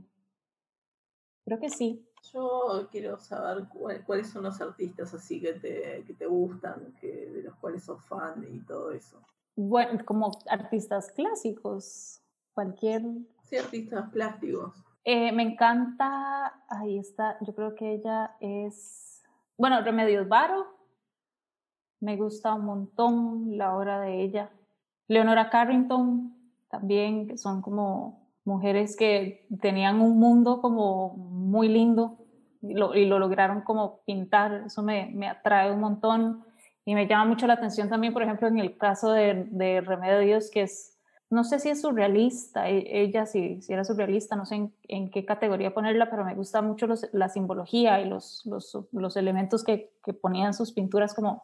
creo que sí, yo quiero saber cuáles son los artistas así que te, que te gustan, que, de los cuales sos fan y todo eso. Bueno, como artistas clásicos, cualquier... Sí, artistas plásticos. Eh, me encanta, ahí está, yo creo que ella es, bueno, Remedios Varo, me gusta un montón la obra de ella. Leonora Carrington, también, que son como mujeres que tenían un mundo como muy lindo y lo, y lo lograron como pintar, eso me, me, atrae un montón y me llama mucho la atención también, por ejemplo, en el caso de, de Remedios, que es, no sé si es surrealista, e, ella si, si era surrealista, no sé en, en, qué categoría ponerla, pero me gusta mucho los, la simbología y los, los, los elementos que, que ponían sus pinturas como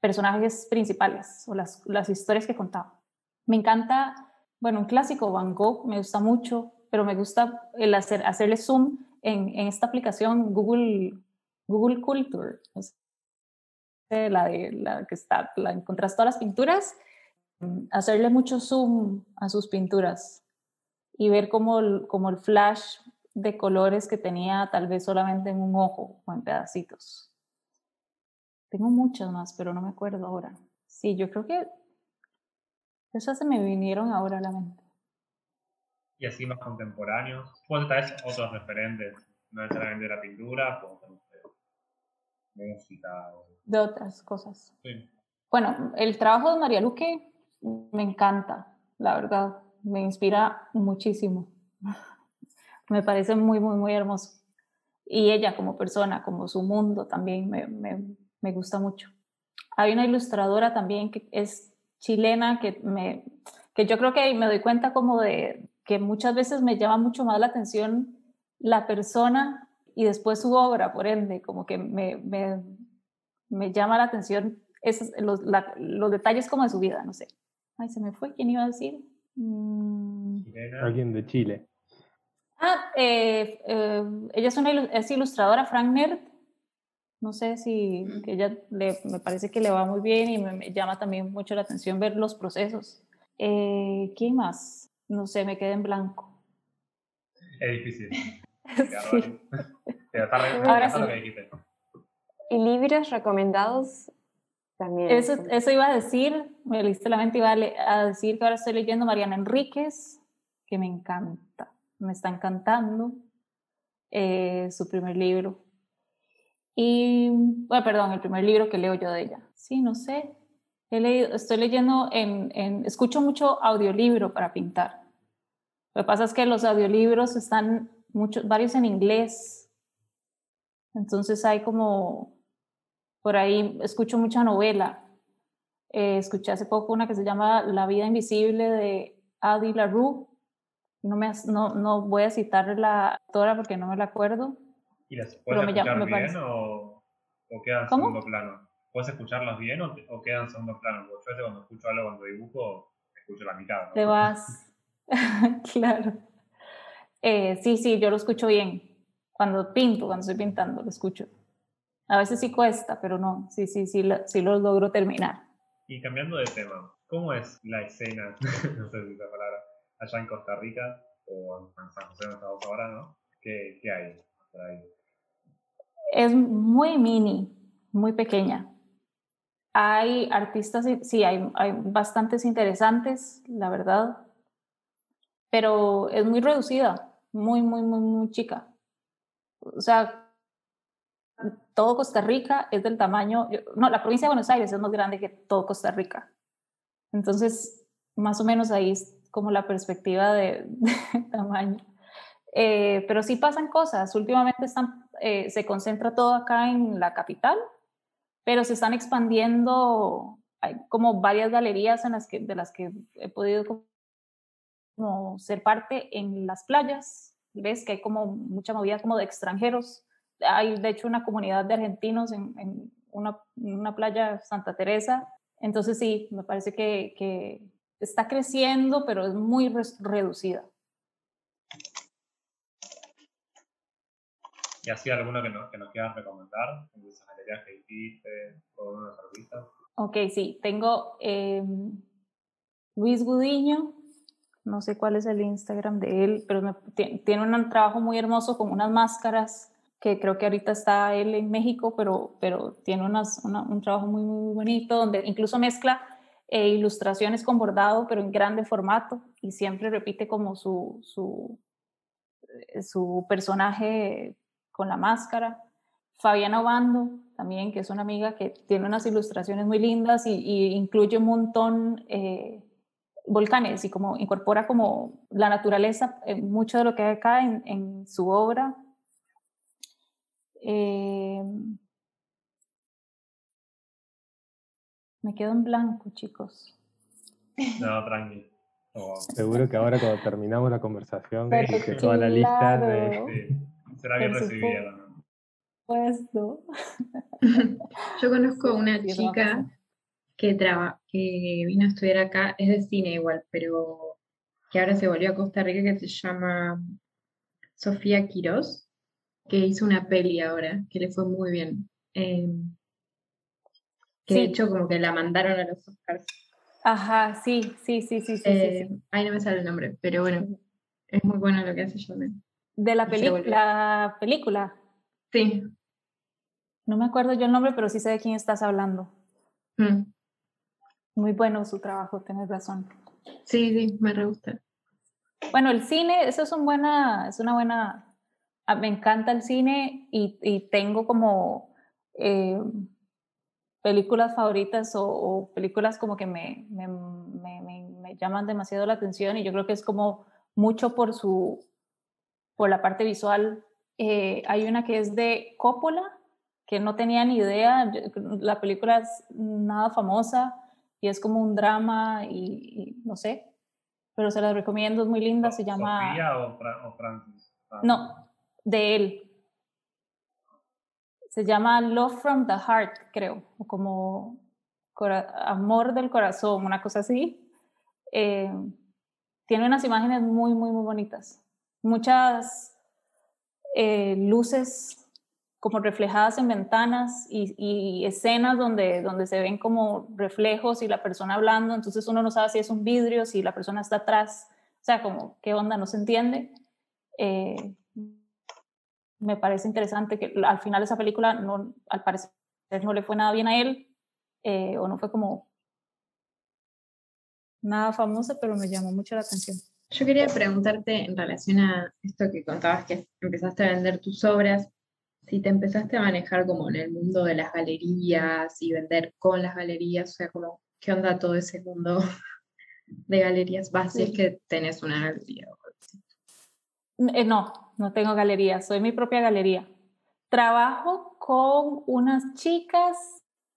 personajes principales o las, las historias que contaba. Me encanta bueno, un clásico, Van Gogh, me gusta mucho, pero me gusta el hacer, hacerle zoom en, esta aplicación Google, Google Culture, la, de, la que está, la encontrás todas las pinturas, hacerle mucho zoom a sus pinturas y ver como el, el flash de colores que tenía tal vez solamente en un ojo o en pedacitos. Tengo muchas más, pero no me acuerdo ahora. Sí, yo creo que esas se me vinieron ahora a la mente. Y así más contemporáneos. Tal vez otros referentes, no necesariamente de la pintura, como de música. De otras cosas. Sí. Bueno, el trabajo de María Luque me encanta, la verdad. Me inspira muchísimo. me parece muy, muy, muy hermoso. Y ella como persona, como su mundo también me, me, me gusta mucho. Hay una ilustradora también que es chilena que, me, que yo creo que me doy cuenta como de que muchas veces me llama mucho más la atención la persona y después su obra, por ende, como que me, me, me llama la atención esos, los, los, detalles como de su vida, no sé. Ay, se me fue, ¿quién iba a decir? Mm. Alguien de Chile. Ah, eh, eh, ella es una es ilustradora, Frank Nerd, no sé si que ella le, me parece que le va muy bien y me, llama también mucho la atención ver los procesos. Eh, ¿Quién más? No sé, me quedé en blanco. Es difícil. sí. Ahora sí. ¿Y libros recomendados? También. Eso, eso iba a decir, me leíste la mente, iba a, decir que ahora estoy leyendo Mariana Enríquez, que me encanta, me está encantando eh, su primer libro. Y, bueno, perdón, el primer libro que leo yo de ella. Sí, no sé. He leído, estoy leyendo en, en, escucho mucho audiolibro para pintar. Lo que pasa es que los audiolibros están muchos, varios en inglés. Entonces hay como, por ahí escucho mucha novela. Eh, escuché hace poco una que se llama La vida invisible de Adi LaRue. No, me, no, no voy a citar la autora porque no me la acuerdo ¿Y las puedes escuchar bien o, o, quedan en segundo plano? ¿Puedes escucharlas bien o, o, quedan en segundo plano? Porque yo cuando escucho algo cuando dibujo, escucho la mitad. Te vas. claro. Eh, sí, sí, yo lo escucho bien. Cuando pinto, cuando estoy pintando, lo escucho. A veces sí cuesta, pero no, sí, sí, sí, lo, sí lo logro terminar. Y cambiando de tema, ¿cómo es la escena, no sé si esa palabra, allá en Costa Rica o en San José, donde estamos ahora, ¿no? ¿Qué, qué hay por ahí? Es muy mini, muy pequeña. Hay artistas, sí, hay, bastantes interesantes, la verdad, pero es muy reducida, muy, muy, muy, muy chica. O sea, todo Costa Rica es del tamaño, no, la provincia de Buenos Aires es más grande que todo Costa Rica. Entonces, más o menos ahí es como la perspectiva de, tamaño. Eh, pero sí pasan cosas. Últimamente eh, se concentra todo acá en la capital, pero se están expandiendo. Hay como varias galerías en las que, de las que he podido como ser parte en las playas. Ves que hay como mucha movida como de extranjeros. Hay de hecho una comunidad de argentinos en, en una, una, playa Santa Teresa. Entonces sí, me parece que, que está creciendo, pero es muy reducida. ¿Y así alguno que nos, que nos quieras recomendar? En esas galerías que hiciste, o unos artistas. Ok, sí, tengo eh, Luis Gudiño, no sé cuál es el Instagram de él, pero me, tiene un trabajo muy hermoso con unas máscaras que creo que ahorita está él en México, pero, pero tiene unas, una, un trabajo muy, muy bonito, donde incluso mezcla eh, ilustraciones con bordado, pero en grande formato, y siempre repite como su, su, su personaje con la máscara. Fabiana Obando, también, que es una amiga que tiene unas ilustraciones muy lindas y, y incluye un montón eh, volcanes y como incorpora como la naturaleza, eh, mucho de lo que hay acá en, en su obra. Eh, me quedo en blanco, chicos. No, tranqui. Oh. Seguro que ahora cuando terminamos la conversación, que toda la lista de... Será bien recibida. ¿no? Pues no. Yo conozco una chica que, traba, que vino a estudiar acá, es de cine igual, pero que ahora se volvió a Costa Rica, que se llama Sofía Quirós, que hizo una peli ahora, que le fue muy bien. Eh, que sí. de hecho como que la mandaron a los Oscars. Ajá, sí, sí, sí, sí, sí, eh, sí, sí. Ahí no me sale el nombre, pero bueno, es muy bueno lo que hace yo de la, la película. Sí. No me acuerdo yo el nombre, pero sí sé de quién estás hablando. Mm. Muy bueno su trabajo, tienes razón. Sí, sí, me re gusta. Bueno, el cine, eso es, un buena, es una buena... Me encanta el cine y, y tengo como eh, películas favoritas o, o, películas como que me, me, me, me llaman demasiado la atención y yo creo que es como mucho por su por la parte visual. Eh, hay una que es de Coppola, que no tenía ni idea, la película es nada famosa y es como un drama y, y no sé, pero se la recomiendo, es muy linda, se llama... ¿Sofía o, Fra o Francis? Ah. No, de él. Se llama Love from the Heart, creo, o como Amor del Corazón, una cosa así. Eh, tiene unas imágenes muy, muy, muy bonitas muchas eh, luces como reflejadas en ventanas y, escenas donde, donde se ven como reflejos y la persona hablando, entonces uno no sabe si es un vidrio, si la persona está atrás, o sea, como qué onda, no se entiende. Eh, me parece interesante que al final esa película, no, al parecer, no le fue nada bien a él, eh, o no fue como nada famosa, pero me llamó mucho la atención. Yo quería preguntarte en relación a esto que contabas que empezaste a vender tus obras, si te empezaste a manejar como en el mundo de las galerías y vender con las galerías, o sea, como, ¿qué onda todo ese mundo de galerías? ¿Vas si es que tenés una galería? Eh, no, no tengo galería, soy mi propia galería. Trabajo con unas chicas,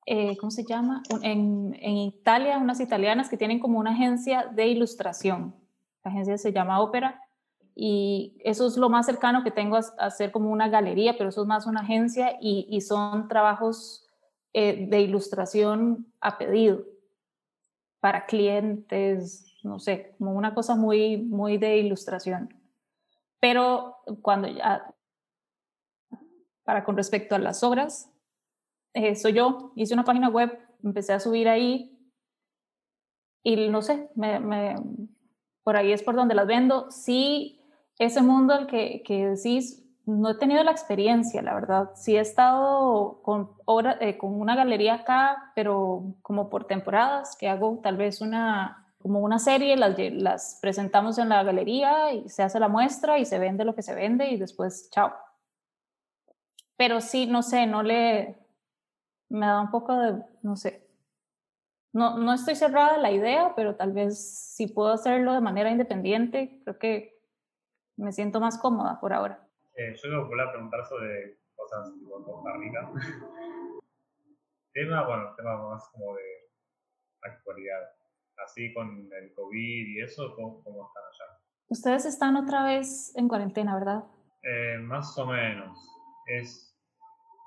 eh, ¿cómo se llama? En, en Italia, unas italianas que tienen como una agencia de ilustración la agencia se llama Ópera y eso es lo más cercano que tengo a, ser como una galería, pero eso es más una agencia y, y son trabajos eh, de ilustración a pedido para clientes, no sé, como una cosa muy, muy de ilustración. Pero cuando ya, para con respecto a las obras, eh, soy yo. Hice una página web, empecé a subir ahí y no sé, me, me, por ahí es por donde las vendo. Sí, ese mundo al que, que decís, no he tenido la experiencia, la verdad. Sí he estado con, obra, eh, con una galería acá, pero como por temporadas, que hago tal vez una como una serie, las, las presentamos en la galería y se hace la muestra y se vende lo que se vende y después, chao. Pero sí, no sé, no le, me da un poco de, no sé, no, no estoy cerrada a la idea, pero tal vez si puedo hacerlo de manera independiente, creo que me siento más cómoda por ahora. Eh, yo me voy a preguntar sobre cosas tipo Costa Rica. tema, bueno, tema más como de actualidad. Así con el COVID y eso, ¿cómo, cómo están allá? Ustedes están otra vez en cuarentena, ¿verdad? Eh, más o menos. Es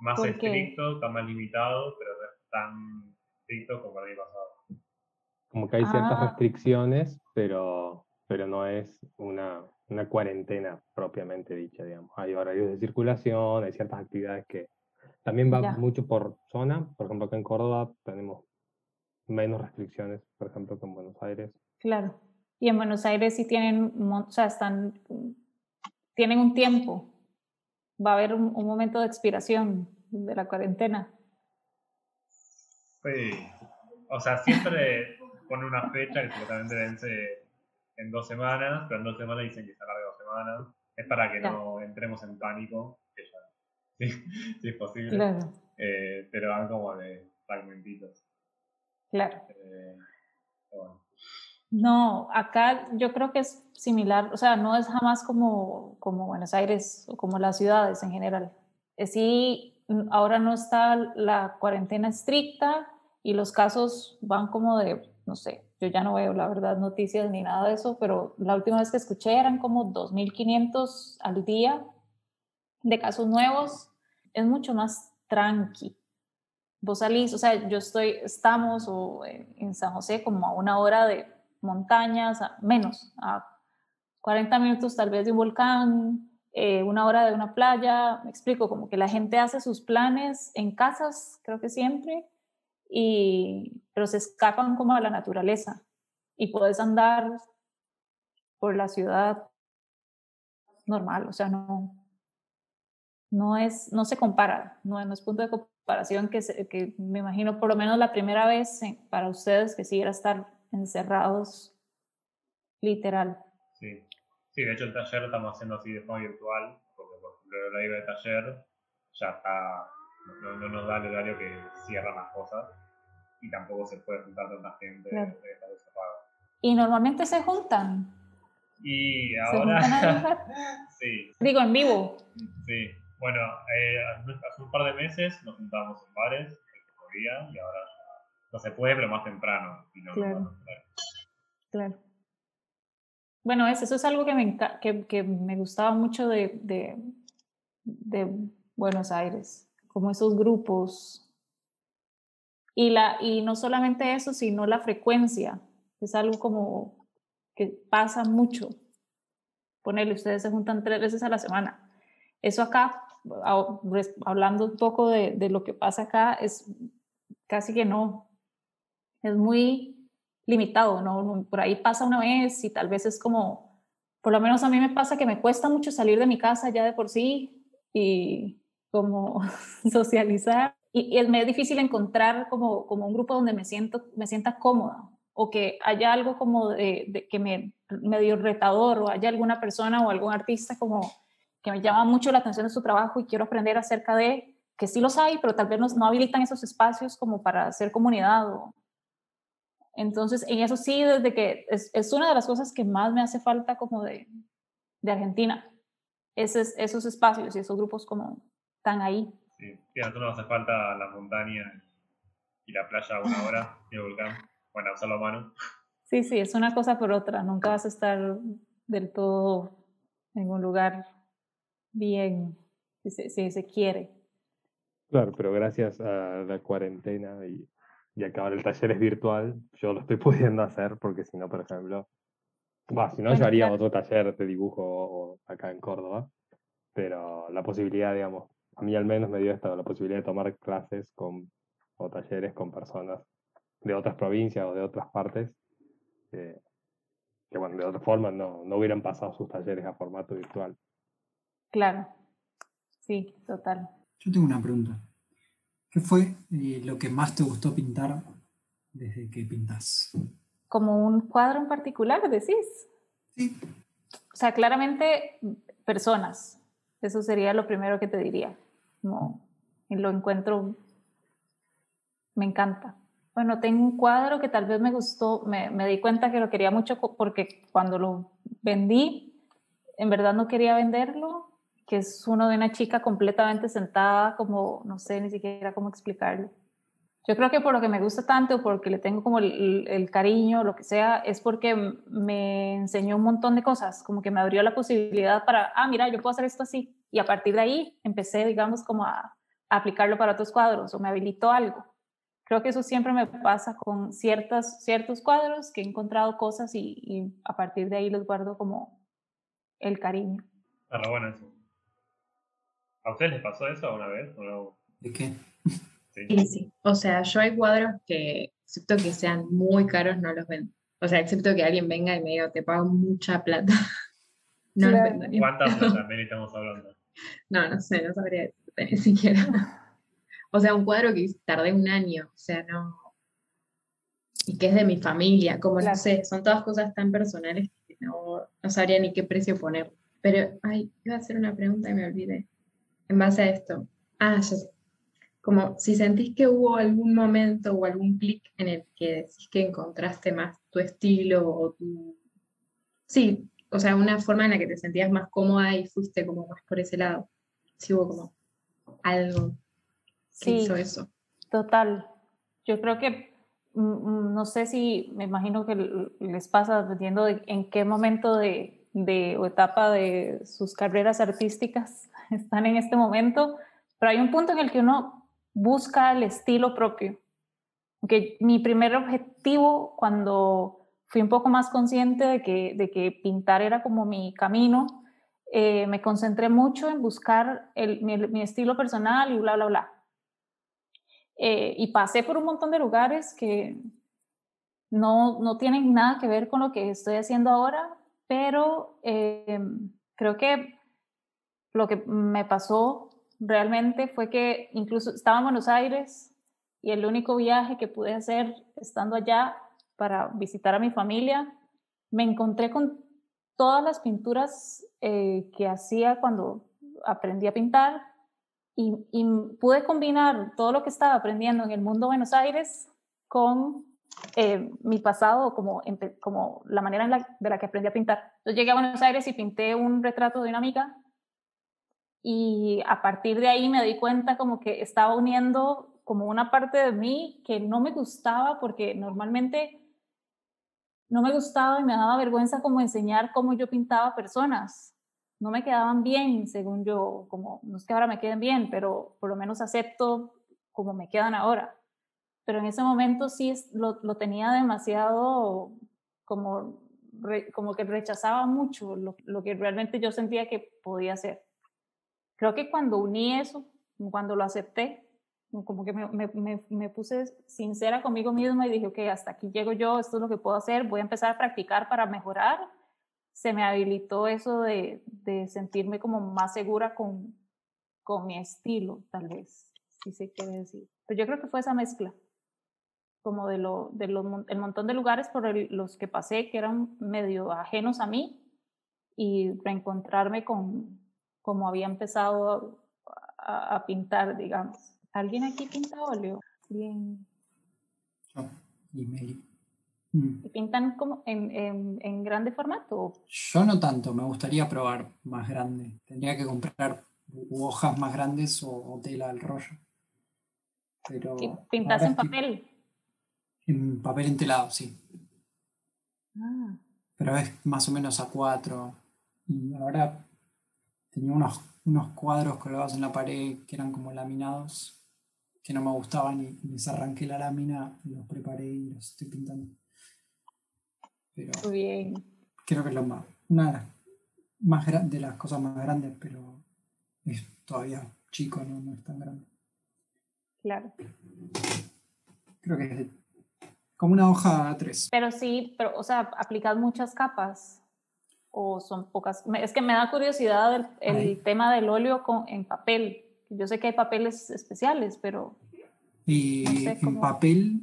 más estricto, está más limitado, pero no es tan estricto como el año pasado. Como que hay ciertas ah. restricciones, pero, pero no es una, una cuarentena propiamente dicha, digamos. Hay horarios de circulación, hay ciertas actividades que también va mucho por zona. Por ejemplo, acá en Córdoba tenemos menos restricciones, por ejemplo, que en Buenos Aires. Claro. Y en Buenos Aires sí tienen, o sea, están, tienen un tiempo. Va a haber un, momento de expiración de la cuarentena. Sí. O sea, siempre pone una fecha que supuestamente vence en dos semanas, pero en dos semanas dicen que se alarga dos semanas. Es para que no entremos en pánico, que ya, sí, es posible. Claro. Eh, pero van como de fragmentitos. Claro. Eh, no, acá yo creo que es similar, o sea, no es jamás como, como Buenos Aires o como las ciudades en general. Es sí, ahora no está la cuarentena estricta y los casos van como de, no sé, yo ya no veo la verdad noticias ni nada de eso, pero la última vez que escuché eran como 2.500 al día de casos nuevos. Es mucho más tranqui. Vos salís, o sea, yo estoy, estamos o en San José como a una hora de montañas, menos, a 40 minutos tal vez de un volcán, eh, una hora de una playa, me explico, como que la gente hace sus planes en casas, creo que siempre, y, pero se escapan como a la naturaleza y puedes andar por la ciudad normal, o sea, no, no, es, no se compara, no, no es punto de comparación que, que me imagino por lo menos la primera vez para ustedes que sí era estar encerrados literal. Sí. Sí, de hecho el taller lo estamos haciendo así de forma virtual, porque por ejemplo la iba de taller ya está, no, no nos da el horario que cierran las cosas y tampoco se puede juntar tanta gente claro. ¿Y normalmente se juntan? Y ahora... sí. Digo, en vivo. Sí. Bueno, eh, hace un par de meses nos juntamos en bares, el día, y ahora no se puede, pero más temprano. claro. claro. Bueno, eso, es algo que me, que, que me gustaba mucho de, de, Buenos Aires, como esos grupos y, la, y no solamente eso, sino la frecuencia. Es algo como que pasa mucho. Ponerle, ustedes se juntan tres veces a la semana. Eso acá, hablando un poco de, de lo que pasa acá, es casi que no. Es muy limitado, ¿no? Por ahí pasa una vez y tal vez es como, por lo menos a mí me pasa que me cuesta mucho salir de mi casa ya de por sí y como socializar y, es, me es difícil encontrar como, como un grupo donde me, siento, me sienta cómoda o que haya algo como de, que me medio retador o haya alguna persona o algún artista como que me llama mucho la atención de su trabajo y quiero aprender acerca de, que sí los hay, pero tal vez no habilitan esos espacios como para hacer comunidad. O, entonces, en eso sí, desde que es, es, una de las cosas que más me hace falta como de, de Argentina, esos, esos espacios y esos grupos como están ahí. Sí, a nosotros nos hace falta la montaña y la playa a una hora y el volcán. Bueno, usarlo a mano. Sí, sí, es una cosa por otra. Nunca vas a estar del todo en un lugar bien, si se, si se quiere. Claro, pero gracias a la cuarentena y, y ahora el taller es virtual, yo lo estoy pudiendo hacer porque si no, por ejemplo, si no, yo haría otro taller de dibujo acá en Córdoba, pero la posibilidad, digamos, a mí al menos me dio esta, la posibilidad de tomar clases con, o talleres con personas de otras provincias o de otras partes, que bueno, de otra forma no, no hubieran pasado sus talleres a formato virtual. Claro, sí, total. Yo tengo una pregunta. ¿Qué fue eh, lo que más te gustó pintar desde que pintas? ¿Como un cuadro en particular, decís? Sí. O sea, claramente personas. Eso sería lo primero que te diría. No, y lo encuentro, me encanta. Bueno, tengo un cuadro que tal vez me gustó, me, me di cuenta que lo quería mucho porque cuando lo vendí, en verdad no quería venderlo que es uno de una chica completamente sentada, como, no sé ni siquiera cómo explicarlo. Yo creo que por lo que me gusta tanto, porque le tengo como el, el, cariño, lo que sea, es porque me enseñó un montón de cosas, como que me abrió la posibilidad para, ah, mira, yo puedo hacer esto así. Y a partir de ahí empecé, digamos, como a, a aplicarlo para otros cuadros o me habilitó algo. Creo que eso siempre me pasa con ciertas, ciertos cuadros que he encontrado cosas y, y a partir de ahí les guardo como el cariño. Ah, bueno eso. ¿A ustedes les pasó eso una vez? ¿De qué? Sí. sí, O sea, yo hay cuadros que, excepto que sean muy caros, no los vendo. O sea, excepto que alguien venga y me diga, te pago mucha plata. no los vendo. ¿Cuántas plata estamos hablando? No, no sé, no sabría ni siquiera. O sea, un cuadro que tardé un año, o sea, no. Y que es de mi familia, como no sé, son todas cosas tan personales que no, no sabría ni qué precio poner. Pero, ay, iba a hacer una pregunta y me olvidé en base a esto. Ah, ya sé. Como si sentís que hubo algún momento o algún clic en el que decís que encontraste más tu estilo o tu... Sí, o sea, una forma en la que te sentías más cómoda y fuiste como más por ese lado. Si hubo como algo que hizo eso. Total. Yo creo que, mm, mm, no sé si, me imagino que les pasa dependiendo de en qué momento de, de o etapa de sus carreras artísticas están en este momento, pero hay un punto en el que uno busca el estilo propio. Que mi primer objetivo cuando fui un poco más consciente de que, de que pintar era como mi camino, eh, me concentré mucho en buscar el, mi, estilo personal y bla, bla, bla. Eh, y pasé por un montón de lugares que no, no tienen nada que ver con lo que estoy haciendo ahora, pero eh, creo que lo que me pasó realmente fue que incluso estaba en Buenos Aires y el único viaje que pude hacer estando allá para visitar a mi familia, me encontré con todas las pinturas eh, que hacía cuando aprendí a pintar y, pude combinar todo lo que estaba aprendiendo en el mundo de Buenos Aires con eh, mi pasado, como, como la manera en la, de la que aprendí a pintar. Llegué a Buenos Aires y pinté un retrato de una amiga y a partir de ahí me di cuenta como que estaba uniendo como una parte de mí que no me gustaba porque normalmente no me gustaba y me daba vergüenza como enseñar cómo yo pintaba personas. No me quedaban bien, según yo, como no es que ahora me queden bien, pero por lo menos acepto como me quedan ahora. Pero en ese momento sí lo, lo tenía demasiado como, como que rechazaba mucho lo, lo que realmente yo sentía que podía hacer creo que cuando uní eso, cuando lo acepté, como que me, me, me, puse sincera conmigo misma y dije, ok, hasta aquí llego yo, esto es lo que puedo hacer, voy a empezar a practicar para mejorar. Se me habilitó eso de, de sentirme como más segura con, con mi estilo, tal vez, si se quiere decir. Pero yo creo que fue esa mezcla, como de, lo, de lo, el montón de lugares por los que pasé que eran medio ajenos a mí y reencontrarme con, como había empezado a, pintar, digamos. ¿Alguien aquí pinta óleo? Bien. Yo y Meli. Mm. ¿Pintan como en, en, en, grande formato? Yo no tanto, me gustaría probar más grande. Tendría que comprar hojas más grandes o, tela al rollo. Pero ¿Pintas en papel? En papel entelado, sí. Ah. Pero es más o menos a cuatro. Y ahora tenía unos, unos cuadros colgados en la pared que eran como laminados, que no me gustaban y les arranqué la lámina, los preparé y los estoy pintando. Pero Muy bien. Creo que es lo más, una más de las cosas más grandes, pero es todavía chico, no, no es tan grande. Claro. Creo que es de- como una hoja A3. Pero sí, pero, o sea, aplicas muchas capas o son pocas. Es que me da curiosidad el, tema del óleo con, en papel. Yo sé que hay papeles especiales, pero Y No sé en cómo- papel,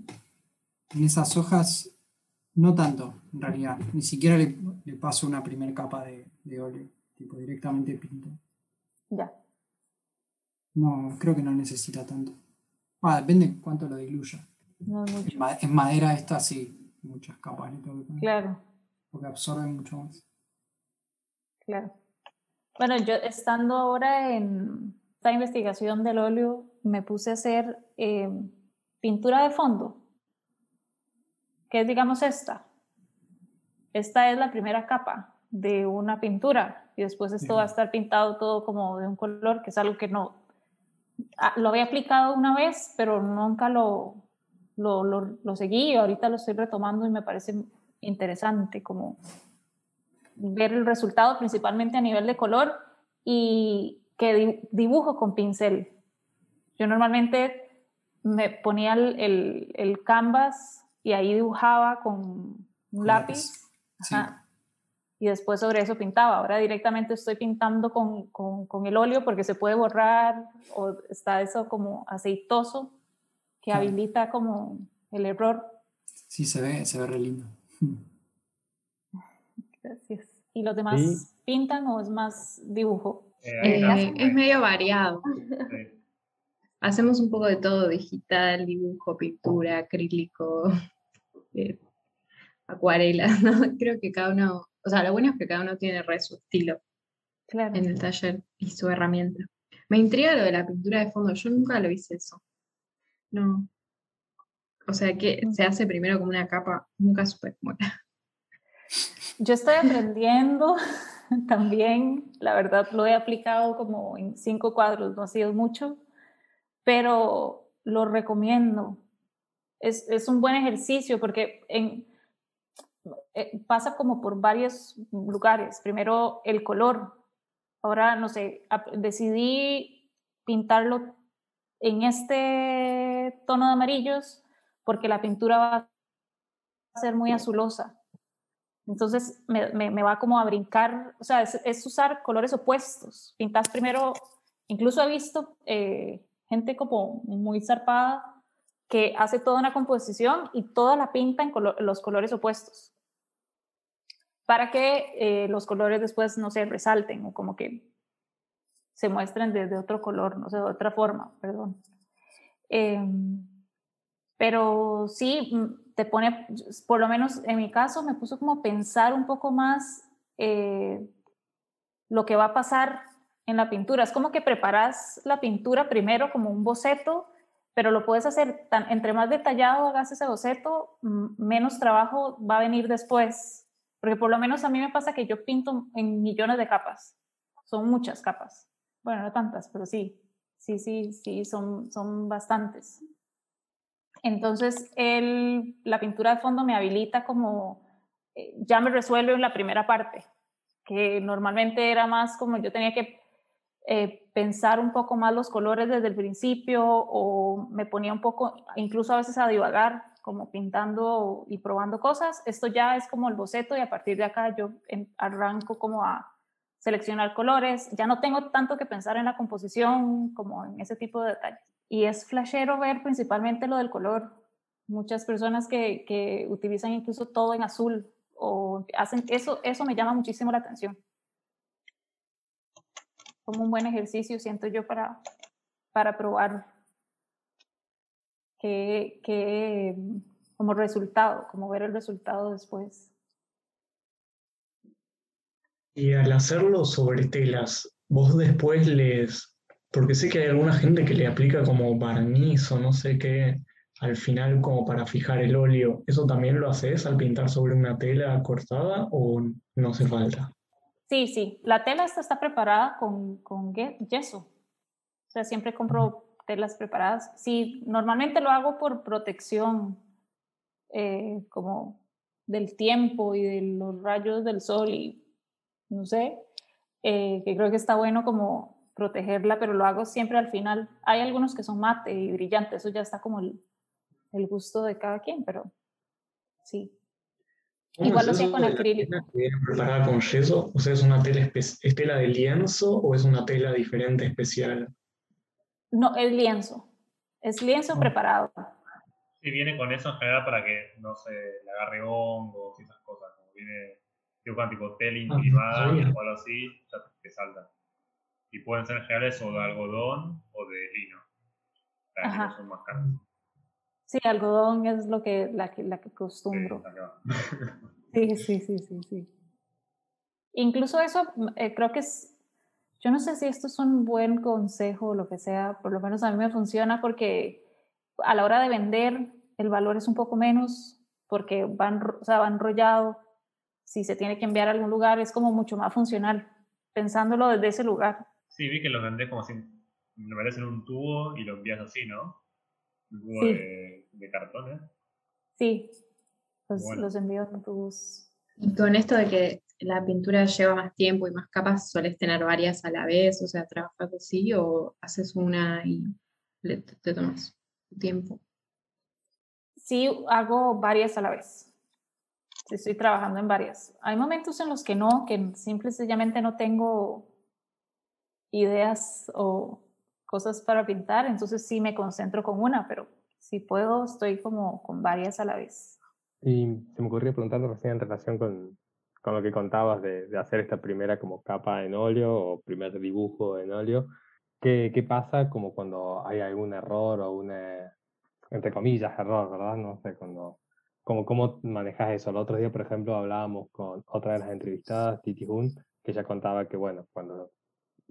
en esas hojas, no tanto, en realidad. Ni siquiera le, le paso una primera capa de, de óleo, tipo directamente pinto. ya. No, creo que no necesita tanto. Ah, depende cuánto lo diluya. No En, mucho. ma- en madera esta sí, muchas capas que poner, Claro, porque absorbe mucho más. claro. Bueno, yo estando ahora en esta investigación del óleo, me puse a hacer eh, pintura de fondo, que es, digamos, esta. Esta es la primera capa de una pintura y después esto va a estar pintado todo como de un color, que es algo que no... ah, Lo había aplicado una vez, pero nunca lo, lo, lo, lo seguí y ahorita lo estoy retomando y me parece interesante como ver el resultado principalmente a nivel de color y que di- dibujo con pincel. Yo normalmente me ponía el, el, el canvas y ahí dibujaba con un Con lápiz ajá, y después sobre eso pintaba. Ahora directamente estoy pintando con, con, con el óleo porque se puede borrar o está eso como aceitoso que habilita como el error. Sí, se ve, se ve re lindo. Gracias. ¿Y los demás Sí. pintan o es más dibujo? Eh, Eh, es medio variado. Sí. Hacemos un poco de todo, digital, dibujo, pintura, acrílico, eh, acuarela, ¿no? Creo que cada uno, o sea, lo bueno es que cada uno tiene re su estilo Claro. en el taller y su herramienta. Me intriga lo de la pintura de fondo, yo nunca lo hice eso. No. O sea, que se hace primero como una capa, nunca supe cómo era. Yo estoy aprendiendo también, la verdad lo he aplicado como en cinco cuadros, no ha sido mucho, pero lo recomiendo. Es, es un buen ejercicio porque en, eh, pasa como por varios lugares. Primero el color. Ahora, no sé, decidí pintarlo en este tono de amarillos porque la pintura va a ser muy azulosa. Entonces me, va como a brincar, o sea, es, usar colores opuestos. Pintas primero, incluso he visto eh, gente como muy zarpada que hace toda una composición y toda la pinta en los colores opuestos para que eh, los colores después no se resalten o como que se muestren de, de otro color, no sé, de otra forma, perdón. Em, pero sí, mm, te pone, por lo menos en mi caso, me puso como pensar un poco más eh, lo que va a pasar en la pintura. Es como que preparas la pintura primero como un boceto, pero lo puedes hacer, tan, entre más detallado hagas ese boceto, menos trabajo va a venir después. Porque por lo menos a mí me pasa que yo pinto en millones de capas. Son muchas capas. Bueno, no tantas, pero sí. Sí, sí, sí, son, son bastantes. Entonces, el, la pintura de fondo me habilita como, eh, ya me resuelve en la primera parte, que normalmente era más como yo tenía que eh, pensar un poco más los colores desde el principio o me ponía un poco, incluso a veces a divagar, como pintando y probando cosas. Esto ya es como el boceto y a partir de acá yo em- arranco como a seleccionar colores. Ya no tengo tanto que pensar en la composición como en ese tipo de detalles. Y es flashero ver principalmente lo del color. Muchas personas que, que utilizan incluso todo en azul o hacen eso, eso me llama muchísimo la atención. Como un buen ejercicio, siento yo, para, para probar que, que como resultado, como ver el resultado después. Y al hacerlo sobre telas, vos después les... Porque sé que hay alguna gente que le aplica como barniz o no sé qué al final como para fijar el óleo. ¿Eso también lo haces al pintar sobre una tela cortada o no hace falta? Sí, sí, la tela esta está preparada con, con ye- yeso. O sea, siempre compro telas preparadas. Sí, normalmente lo hago por protección, eh, como del tiempo y de los rayos del sol y no sé, eh, que creo que está bueno como protegerla, pero lo hago siempre al final. Hay algunos que son mate y brillantes, eso ya está como el, el gusto de cada quien, pero sí. Igual lo hacía con acrílico. ¿Viene preparada con yeso? O sea, ¿es una tela, ¿es tela de lienzo o es una tela diferente, especial? No, es lienzo. Es lienzo Ah. preparado. Sí, viene con eso en general para que no se le agarre hongos y esas cosas. Como viene, dibujan tipo tela imprimada sabía. o algo así, ya te salta. Y pueden ser en general eso de algodón o de lino. Las Ajá. son más caras. Sí, algodón es lo que, la, que, la que Sí, acostumbro. la que va. Sí, sí, sí, sí, sí. Incluso eso eh, creo que es, yo no sé si esto es un buen consejo o lo que sea, por lo menos a mí me funciona porque a la hora de vender el valor es un poco menos porque van, o sea, va enrollado. Si se tiene que enviar a algún lugar es como mucho más funcional, pensándolo desde ese lugar. Sí, vi que lo vendés como si lo metes en un tubo y lo envías así, ¿no? Un tubo Sí. de, de cartón, ¿eh? Sí, los, Bueno. los envío en tubos. Y con esto de que la pintura lleva más tiempo y más capas, ¿sueles tener varias a la vez? O sea, ¿trabajas así o haces una y te tomas tu tiempo? Sí, hago varias a la vez. Estoy trabajando en varias. Hay momentos en los que no, que simple y sencillamente no tengo ideas o cosas para pintar, entonces sí me concentro con una, pero si puedo, estoy como con varias a la vez. Y se me ocurrió preguntarte recién en relación con, con lo que contabas de, de hacer esta primera como capa en óleo o primer dibujo en óleo. ¿Qué, qué pasa como cuando hay algún error o una, entre comillas, error, ¿verdad? No sé, cuando, como, ¿cómo manejas eso? El otro día, por ejemplo, hablábamos con otra de las entrevistadas, Titi Hun, que ella contaba que, bueno, cuando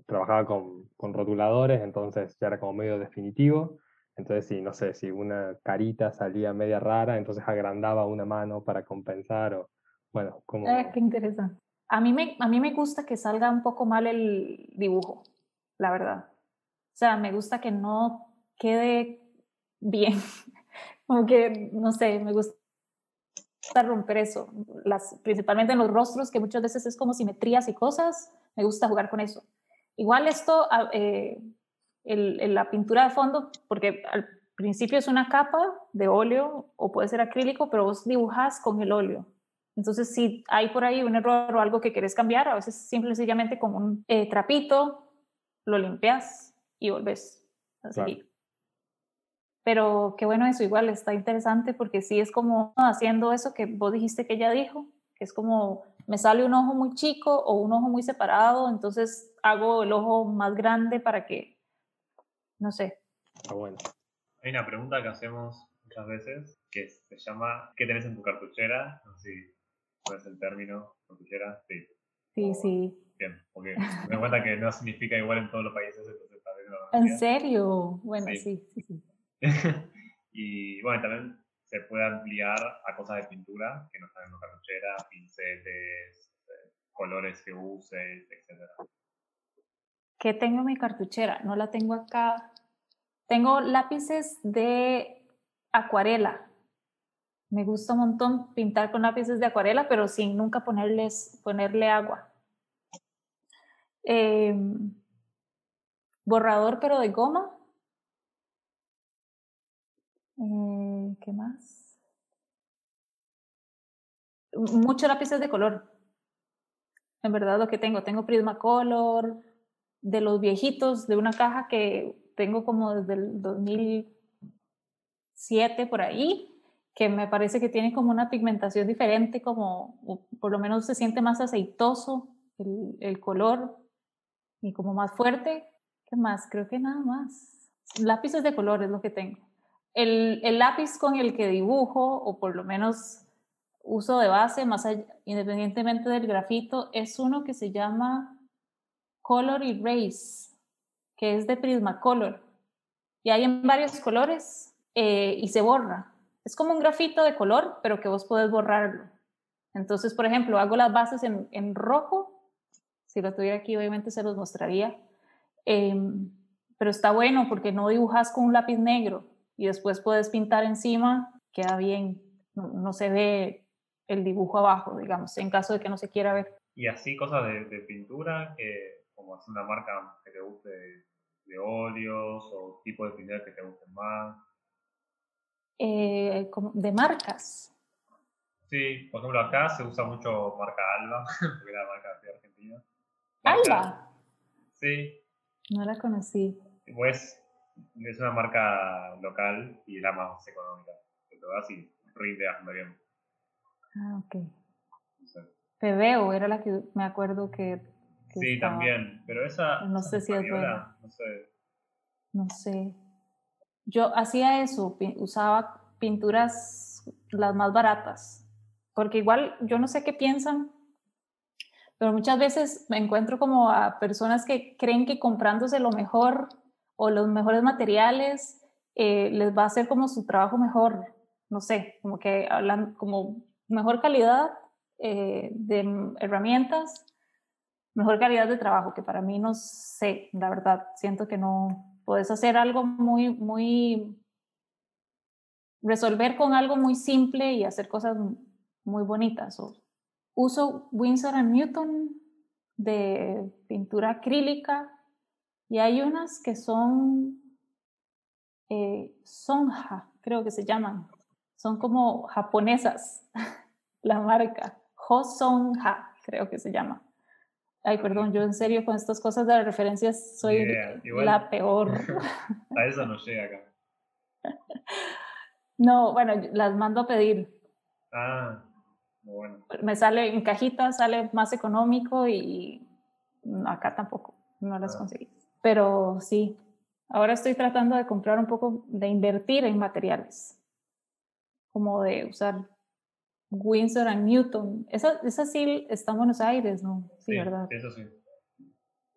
trabajaba con, con rotuladores, entonces ya era como medio definitivo. Entonces, sí, no sé, si una carita salía media rara, entonces agrandaba una mano para compensar o, bueno, como... Ah, qué interesante. A mí, me, a mí me gusta que salga un poco mal el dibujo, la verdad. O sea, me gusta que no quede bien. Como que, no sé, me gusta romper eso. Las, principalmente en los rostros, que muchas veces es como simetrías y cosas, me gusta jugar con eso. Igual esto, ah, eh, el, el, la pintura de fondo, porque al principio es una capa de óleo o puede ser acrílico, pero vos dibujas con el óleo. Entonces, si hay por ahí un error o algo que querés cambiar, a veces simple y sencillamente con un eh, trapito lo limpias y volvés a seguir. Claro. Pero qué bueno eso, igual está interesante porque sí es como haciendo eso que vos dijiste que ella dijo, que es como me sale un ojo muy chico o un ojo muy separado, entonces hago el ojo más grande para que, no sé. Está bueno. Hay una pregunta que hacemos muchas veces que se llama ¿qué tenés en tu cartuchera? No sé si cuál es el término, cartuchera, sí. Sí, sí. Bien, porque me doy cuenta que no significa igual en todos los países, entonces también lo ¿En serio? Bueno, sí, sí, sí. sí. y bueno, también se puede ampliar a cosas de pintura que no están en una cartuchera, pinceles, eh, colores que uses, etc. ¿Qué tengo en mi cartuchera? No la tengo acá. Tengo lápices de acuarela. Me gusta un montón pintar con lápices de acuarela, pero sin nunca ponerles, ponerle agua. Eh, borrador, pero de goma. Eh, ¿Qué más? Muchos lápices de color. En verdad lo que tengo, tengo Prismacolor, de los viejitos, de una caja que tengo como desde el 2007 por ahí, que me parece que tiene como una pigmentación diferente, como por lo menos se siente más aceitoso el, el color y como más fuerte. ¿Qué más? Creo que nada más. Lápices de color es lo que tengo. El, el, lápiz con el que dibujo, o por lo menos uso de base, más independientemente del grafito, es uno que se llama Color Erase, que es de Prismacolor. Y hay en varios colores eh, y se borra. Es como un grafito de color, pero que vos podés borrarlo. Entonces, por ejemplo, hago las bases en, en rojo. Si lo tuviera aquí, obviamente se los mostraría. Eh, pero está bueno porque no dibujas con un lápiz negro y después puedes pintar encima, queda bien, no, no, se ve el dibujo abajo, digamos, en caso de que no se quiera ver. Y así cosas de, de pintura, que, como es una marca que te guste de, de óleos o tipo de pintura que te gusten más. Eh, de marcas. Sí, por ejemplo, acá se usa mucho marca Alba, porque era la marca de Argentina. Alba. Sí, No la conocí. pues es una marca local y la más económica. Que te das y rinde bastante bien. Ah, ok. No sé. Pebeo era la que me acuerdo que. que Sí, estaba- también, pero esa... No sé si es española, No sé. No sé. Yo hacía eso, usaba pinturas las más baratas, porque igual yo no sé qué piensan, pero muchas veces me encuentro como a personas que creen que comprándose lo mejor o los mejores materiales eh, les va a hacer como su trabajo mejor, no sé, como que hablan como mejor calidad eh, de herramientas, mejor calidad de trabajo, que para mí no sé, la verdad, siento que no, puedes hacer algo muy, muy, resolver con algo muy simple y hacer cosas muy bonitas. O uso Winsor and Newton de pintura acrílica y hay unas que son eh, Sonja, creo que se llaman. Son como japonesas, la marca. Hosonja, creo que se llama. Ay, perdón, yo en serio con estas cosas de las referencias soy la peor. A eso no llega acá. No, bueno, las mando a pedir. Ah, muy bueno. Me sale en cajita, sale más económico y acá tampoco, no las Ah. conseguí. Pero sí, ahora estoy tratando de comprar un poco, de invertir en materiales, como de usar Winsor and Newton. Esa, esa sí está en Buenos Aires, ¿no? Sí, ¿verdad? Eso sí.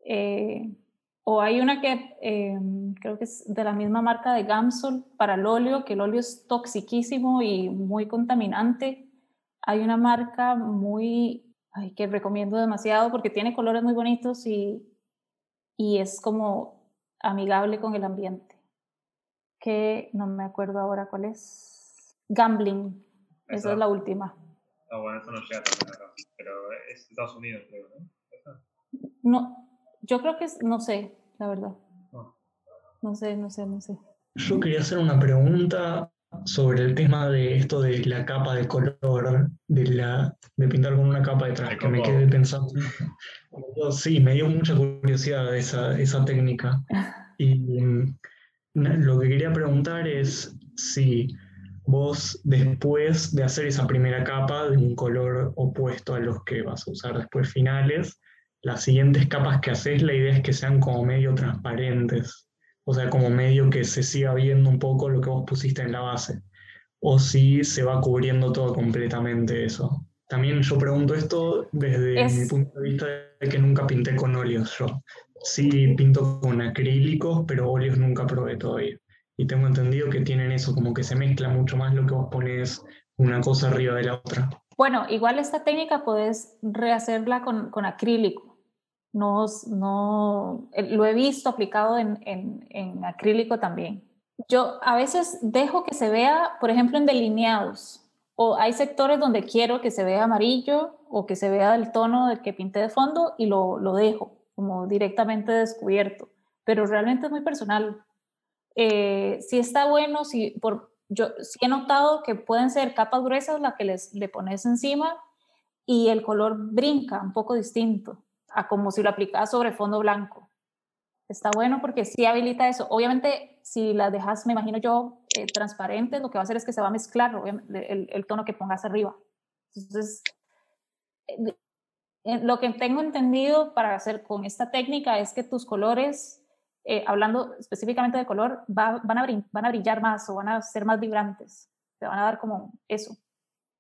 Eh, o hay una que eh, creo que es de la misma marca de Gamsol para el óleo, que el óleo es toxiquísimo y muy contaminante. Hay una marca muy, ay, que recomiendo demasiado porque tiene colores muy bonitos y, y es como amigable con el ambiente. Que no me acuerdo ahora cuál es. Gambling, esa Esa. es la última. Ah, bueno, eso no llega también acá. Pero es Estados Unidos, creo, ¿no? Esa. No, yo creo que es, no sé, la verdad. No. No sé, no sé, no sé. Yo quería hacer una pregunta sobre el tema de esto de la capa de color, de, la, de pintar con una capa detrás, que me quedé pensando. Sí, me dio mucha curiosidad esa, esa técnica. Y mm, lo que quería preguntar es si vos, después de hacer esa primera capa de un color opuesto a los que vas a usar después finales, las siguientes capas que haces, la idea es que sean como medio transparentes. O sea, como medio que se siga viendo un poco lo que vos pusiste en la base. O si se va cubriendo todo completamente eso. También yo pregunto esto desde Es- mi punto de vista de que nunca pinté con óleos yo. Sí pinto con acrílicos, pero óleos nunca probé todavía. Y tengo entendido que tienen eso, como que se mezcla mucho más lo que vos pones una cosa arriba de la otra. Bueno, igual esta técnica puedes rehacerla con, con acrílico. No, no, eh, lo he visto aplicado en, en- en acrílico también. Yo a veces dejo que se vea, por ejemplo, en delineados. O hay sectores donde quiero que se vea amarillo o que se vea del tono del que pinté de fondo y lo, lo dejo como directamente descubierto. Pero realmente es muy personal. Eh, si está bueno, si por, yo sí he notado que pueden ser capas gruesas las que les, le pones encima y el color brinca un poco distinto a como si lo aplicas sobre fondo blanco. Está bueno porque sí habilita eso. Obviamente, si las dejas, me imagino yo, eh, transparentes, lo que va a hacer es que se va a mezclar el, tono que pongas arriba. Entonces, eh, lo que tengo entendido para hacer con esta técnica es que tus colores, eh, hablando específicamente de color, va- van, a van a brillar más o van a ser más vibrantes. Te van a dar como eso.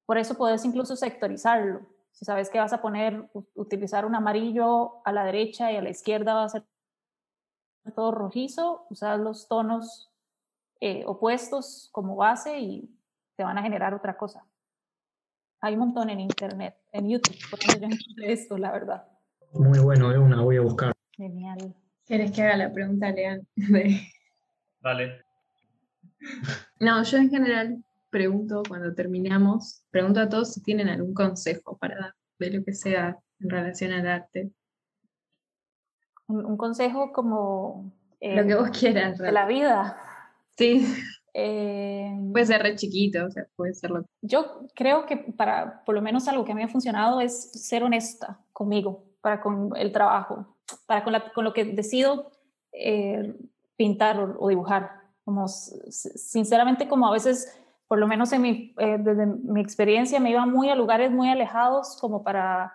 Por eso puedes incluso sectorizarlo. Si sabes que vas a poner, utilizar un amarillo a la derecha y a la izquierda va a ser todo rojizo, usas los tonos eh, opuestos como base y te van a generar otra cosa. Hay un montón en internet, en YouTube, por donde yo encontré esto, la verdad. Muy bueno, de una, voy a buscar. Genial. ¿Quieres que haga la pregunta, Lean? De- Dale. No, yo en general pregunto cuando terminamos, pregunto a todos si tienen algún consejo para dar de lo que sea en relación al arte. un, un consejo como... Lo que eh, vos quieras. de la vida. Sí, Eh, puede ser re chiquito, o sea, puede ser lo yo creo que para, por lo menos algo que a mí ha funcionado es ser honesta conmigo, para con el trabajo, para con, la- con lo que decido eh, pintar o, o dibujar. Como sinceramente, como a veces, por lo menos en mi, eh, desde mi experiencia, me iba muy a lugares muy alejados como para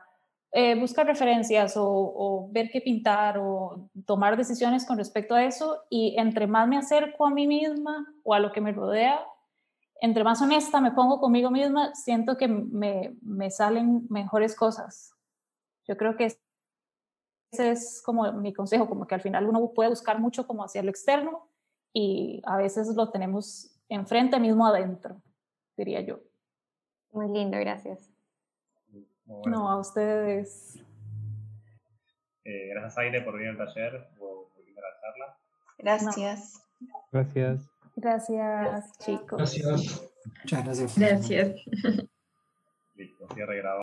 eh, buscar referencias o, ver qué pintar o tomar decisiones con respecto a eso. Y entre más me acerco a mí misma o a lo que me rodea, entre más honesta me pongo conmigo misma, siento que me, me salen mejores cosas. Yo creo que ese es como mi consejo, como que al final uno puede buscar mucho como hacia lo externo y a veces lo tenemos enfrente mismo adentro, diría yo. Muy lindo, gracias. Bueno. No, a ustedes. Eh, gracias Aire por venir al taller, por por linda la charla. Gracias. Gracias. Gracias, chicos. Gracias. Muchas gracias. Gracias. Listo, cierre grabado.